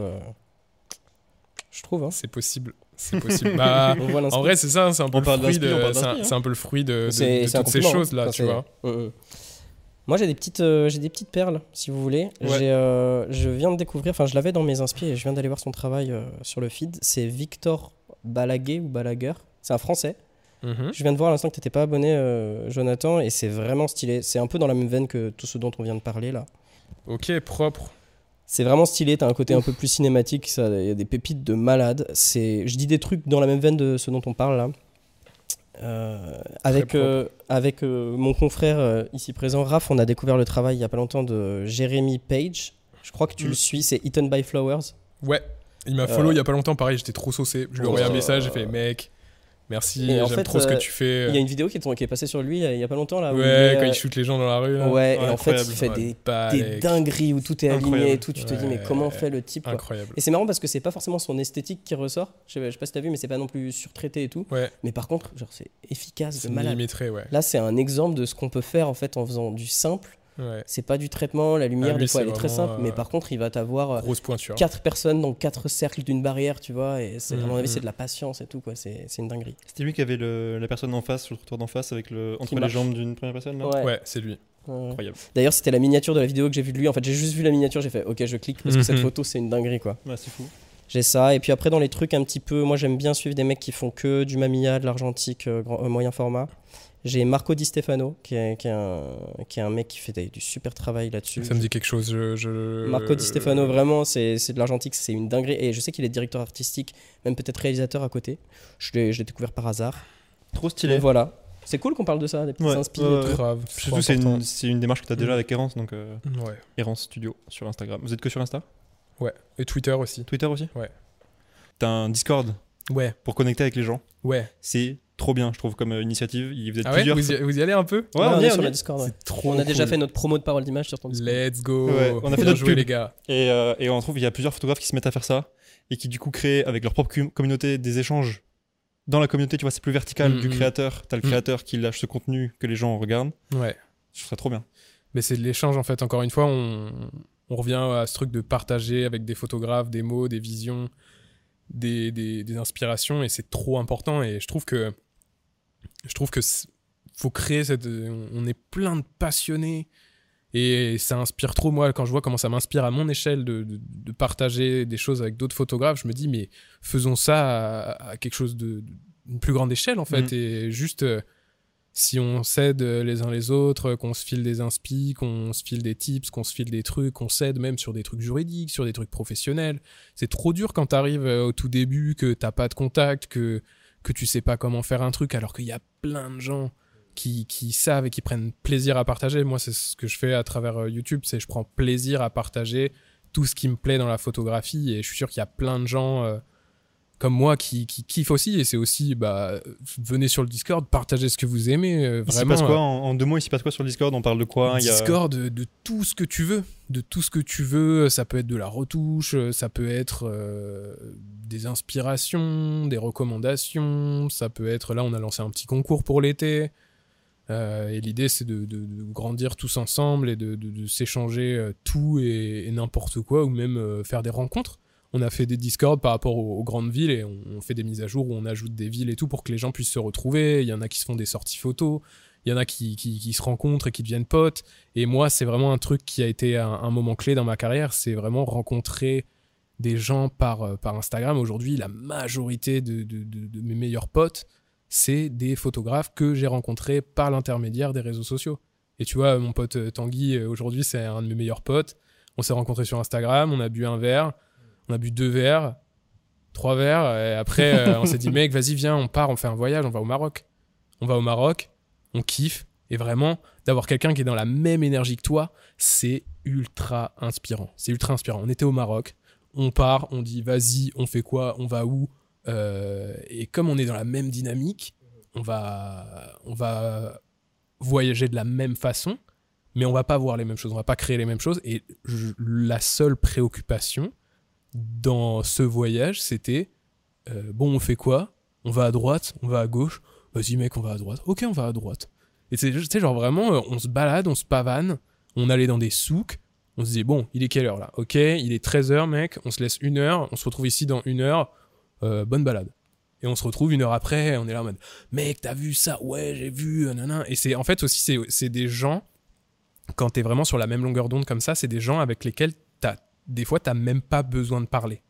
Je trouve. Hein.
C'est possible. C'est possible. bah, en vrai, c'est ça. C'est un, peu le fruit de, c'est un, peu le fruit de, toutes ces choses-là, tu vois.
Moi, j'ai des petites, euh, j'ai des petites perles, si vous voulez. Euh, je viens de découvrir, enfin, je l'avais dans mes inspi et je viens d'aller voir son travail euh, sur le feed. C'est Victor Balaguer ou Balaguer. C'est un Français. Mhm. Je viens de voir à l'instant que tu n'étais pas abonné, Jonathan, et c'est vraiment stylé. C'est un peu dans la même veine que tout ce dont on vient de parler là.
Ok, propre.
C'est vraiment stylé, t'as un côté un peu plus cinématique, il y a des pépites de malade. Je dis des trucs dans la même veine de ce dont on parle là. Euh, avec euh, avec euh, mon confrère ici présent, Raph, on a découvert le travail il y a pas longtemps de Jérémy Page. Je crois que tu
Mm.
le suis, c'est Eaten by Flowers.
Ouais, il m'a follow il y a pas longtemps, pareil, j'étais trop saucé. Je lui ai envoyé un message, j'ai fait mec, merci, j'aime trop ce que
euh,
tu fais.
Il y a une vidéo qui est, qui est passée sur lui euh, il y a pas longtemps là. où
Ouais,
il
quand
euh,
il shoot les gens dans la rue. Là.
Ouais, et en fait, il fait des, dingueries où tout est aligné et tout. Tu te dis, mais comment fait le type quoi.
Incroyable.
Et c'est marrant parce que c'est pas forcément son esthétique qui ressort. Je sais, je sais pas si t'as vu, mais c'est pas non plus surtraité et tout.
Ouais,
Mais par contre, genre, c'est efficace
c'est
de malade.
millimétré, ouais.
Là, c'est un exemple de ce qu'on peut faire en fait en faisant du simple.
Ouais.
C'est pas du traitement, la lumière
Ah,
des fois
c'est
elle est très simple,
euh,
mais par contre il va t'avoir euh,
Grosse pointure.
quatre personnes dans quatre cercles d'une barrière, tu vois, et c'est, à mon
Mhm.
avis c'est de la patience et tout quoi, c'est, c'est une dinguerie.
C'était lui qui avait le- la personne en face, sur le trottoir d'en face, avec le, entre les
marche.
jambes d'une première personne. Là?
Ouais.
Ouais, c'est lui.
Ouais.
Incroyable.
D'ailleurs c'était la miniature de la vidéo que j'ai vue de lui, en fait j'ai juste vu la miniature, j'ai fait ok je clique parce que cette
Mhm.
photo c'est une dinguerie quoi.
Ouais, c'est fou.
J'ai ça, et puis après dans les trucs un petit peu, moi j'aime bien suivre des mecs qui font que du Mamiya, de l'argentique, euh, grand- euh, moyen format. J'ai Marco Di Stefano, qui est, qui est un, qui est un mec qui fait des- du super travail là-dessus.
Ça me dit quelque chose. Je, je-
Marco Di Stefano, vraiment, c'est de l'argentique, c'est une dinguerie. Et je sais qu'il est directeur artistique, même peut-être réalisateur à côté. Je l'ai découvert par hasard.
Trop
Et
stylé.
voilà. C'est cool qu'on parle de ça, des petites
Ouais,
tout.
Grave.
Surtout, c'est une, démarche que tu as déjà
Mm.
avec Errance, donc euh,
Ouais.
Errance Studio sur Instagram. Vous êtes que sur Insta?
Ouais. Et Twitter aussi.
Twitter aussi?
Ouais.
T'as un Discord?
Ouais.
pour connecter avec les gens.
Ouais.
C'est trop bien, je trouve, comme euh, initiative. Il- Vous êtes
Ah ouais?
plusieurs.
vous y, vous y allez un peu?
Ouais, on
est sur le. Discord. ouais.
C'est trop
On a déjà
cool.
fait notre promo de parole d'image sur ton Discord.
Let's go.
Ouais, on a fait
Bien
notre
joué,
pub.
les gars.
Et, euh, et on trouve qu'il y a plusieurs photographes qui se mettent à faire ça et qui du coup créent avec leur propre com- communauté des échanges dans la communauté. Tu vois, c'est plus vertical
Mm,
du
mm.
créateur. T'as le
Mm.
créateur qui lâche ce contenu que les gens regardent.
Ouais.
Je trouve ça trop bien.
Mais c'est de l'échange en fait. Encore une fois, on, on revient à ce truc de partager avec des photographes, des mots, des visions, des, des, des inspirations, et c'est trop important. Et je trouve que je trouve que faut créer cette. On est plein de passionnés. Et ça inspire trop, moi, quand je vois comment ça m'inspire à mon échelle de, de- de partager des choses avec d'autres photographes, je me dis, mais faisons ça à, à quelque chose de, une plus grande échelle, en fait.
Mhm.
Et juste, euh, si on s'aide les uns les autres, qu'on se file des inspi, qu'on se file des tips, qu'on se file des trucs, qu'on s'aide même sur des trucs juridiques, sur des trucs professionnels. C'est trop dur quand t'arrives euh, au tout début, que t'as pas de contact, que, que tu sais pas comment faire un truc, alors qu'il y a plein de gens qui, qui savent et qui prennent plaisir à partager. Moi, c'est ce que je fais à travers euh, YouTube, c'est je prends plaisir à partager tout ce qui me plaît dans la photographie et je suis sûr qu'il y a plein de gens euh, comme moi qui, qui kiffent aussi et c'est aussi bah venez sur le Discord, partagez ce que vous aimez euh,
Il
vraiment.
passe quoi
euh,
en, en deux mots Il s'y passe quoi sur le Discord? On parle de quoi? Il y a-
Discord de, de tout ce que tu veux, de tout ce que tu veux. Ça peut être de la retouche, euh, ça peut être euh, des inspirations, des recommandations. Ça peut être là, on a lancé un petit concours pour l'été. Et l'idée, c'est de, de- de grandir tous ensemble et de, s'échanger tout et, et n'importe quoi, ou même faire des rencontres. On a fait des Discord par rapport aux, grandes villes et on, fait des mises à jour où on ajoute des villes et tout pour que les gens puissent se retrouver. Il y en a qui se font des sorties photos, il y en a qui, qui- se rencontrent et qui deviennent potes. Et moi, c'est vraiment un truc qui a été un, moment clé dans ma carrière, c'est vraiment rencontrer des gens par, euh, par Instagram. Aujourd'hui, la majorité de- de mes meilleurs potes, c'est des photographes que j'ai rencontrés par l'intermédiaire des réseaux sociaux. Et tu vois, mon pote euh, Tanguy, euh, aujourd'hui, c'est un de mes meilleurs potes. On s'est rencontrés sur Instagram, on a bu un verre, on a bu deux verres, trois verres, et après, euh, on s'est dit, mec, vas-y, viens, on part, on fait un voyage, on va au Maroc. On va au Maroc, on kiffe, et vraiment, d'avoir quelqu'un qui est dans la même énergie que toi, c'est ultra inspirant. C'est ultra inspirant. On était au Maroc, on part, on dit, vas-y, on fait quoi, on va où Euh, Et comme on est dans la même dynamique, on va, on va voyager de la même façon, mais on va pas voir les mêmes choses, on va pas créer les mêmes choses. Et je- la seule préoccupation dans ce voyage, c'était euh, bon, on fait quoi? On va à droite, on va à gauche. Vas-y, mec, on va à droite. Ok, on va à droite. Et c'est, genre vraiment, euh, on se balade, on se pavane, on allait dans des souks. On se dit, bon, il est quelle heure là? Ok, il est 13h, mec, on se laisse une heure, on se retrouve ici dans une heure. Euh, bonne balade. Et on se retrouve une heure après, on est là en mode, mec, t'as vu ça? Ouais, j'ai vu, nanana. Et c'est en fait aussi, c'est, des gens, quand t'es vraiment sur la même longueur d'onde comme ça, c'est des gens avec lesquels des fois, t'as même pas besoin de parler.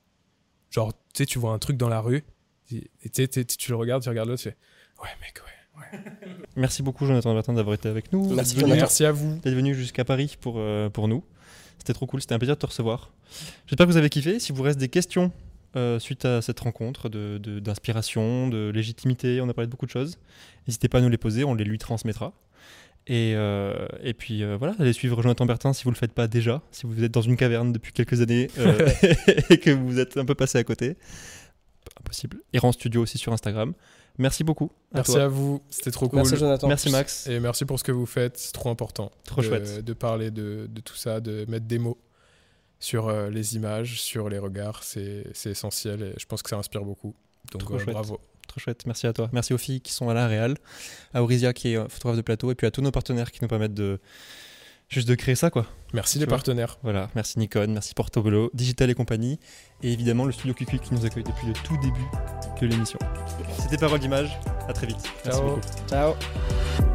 Genre, tu sais, tu vois un truc dans la rue, et tu sais, tu- tu le regardes, tu regardes l'autre, tu fais, ouais, mec, ouais.
Merci beaucoup, Jonathan Bertin, d'avoir été avec nous.
Merci,
venu.
Merci à vous.
d'être venu jusqu'à Paris pour, euh, pour nous. C'était trop cool, c'était un plaisir de te recevoir. J'espère que vous avez kiffé. Si vous reste des questions euh, suite à cette rencontre d'inspiration, de, d'inspiration, de légitimité. On a parlé de beaucoup de choses. N'hésitez pas à nous les poser, on les lui transmettra. Et, euh, et puis euh, voilà, allez suivre Jonathan Bertin si vous ne le faites pas déjà, si vous êtes dans une caverne depuis quelques années euh, et que vous êtes un peu passé à côté. Impossible. Errant Studio aussi sur Instagram. Merci beaucoup. À
Merci
toi.
à vous, c'était trop cool.
Merci Jonathan.
Merci Max.
Et merci pour ce que vous faites, c'est trop important.
Trop
de,
chouette.
De parler de, de tout ça, de mettre des mots sur les images, sur les regards, c'est c'est essentiel et je pense que ça inspire beaucoup. Donc
Trop
euh,
chouette.
bravo.
Trop chouette. Merci à toi. Merci aux filles qui sont à la Réal, à Aurisia qui est photographe de plateau et puis à tous nos partenaires qui nous permettent de juste de créer ça quoi.
Merci
Tu
les
vois.
partenaires.
Voilà, merci Nikon, merci Portobello, Digital et compagnie, et évidemment le studio QQ qui nous accueille depuis le tout début de l'émission. C'était Parole d'image, à très vite. Merci
Ciao.
beaucoup.
Ciao.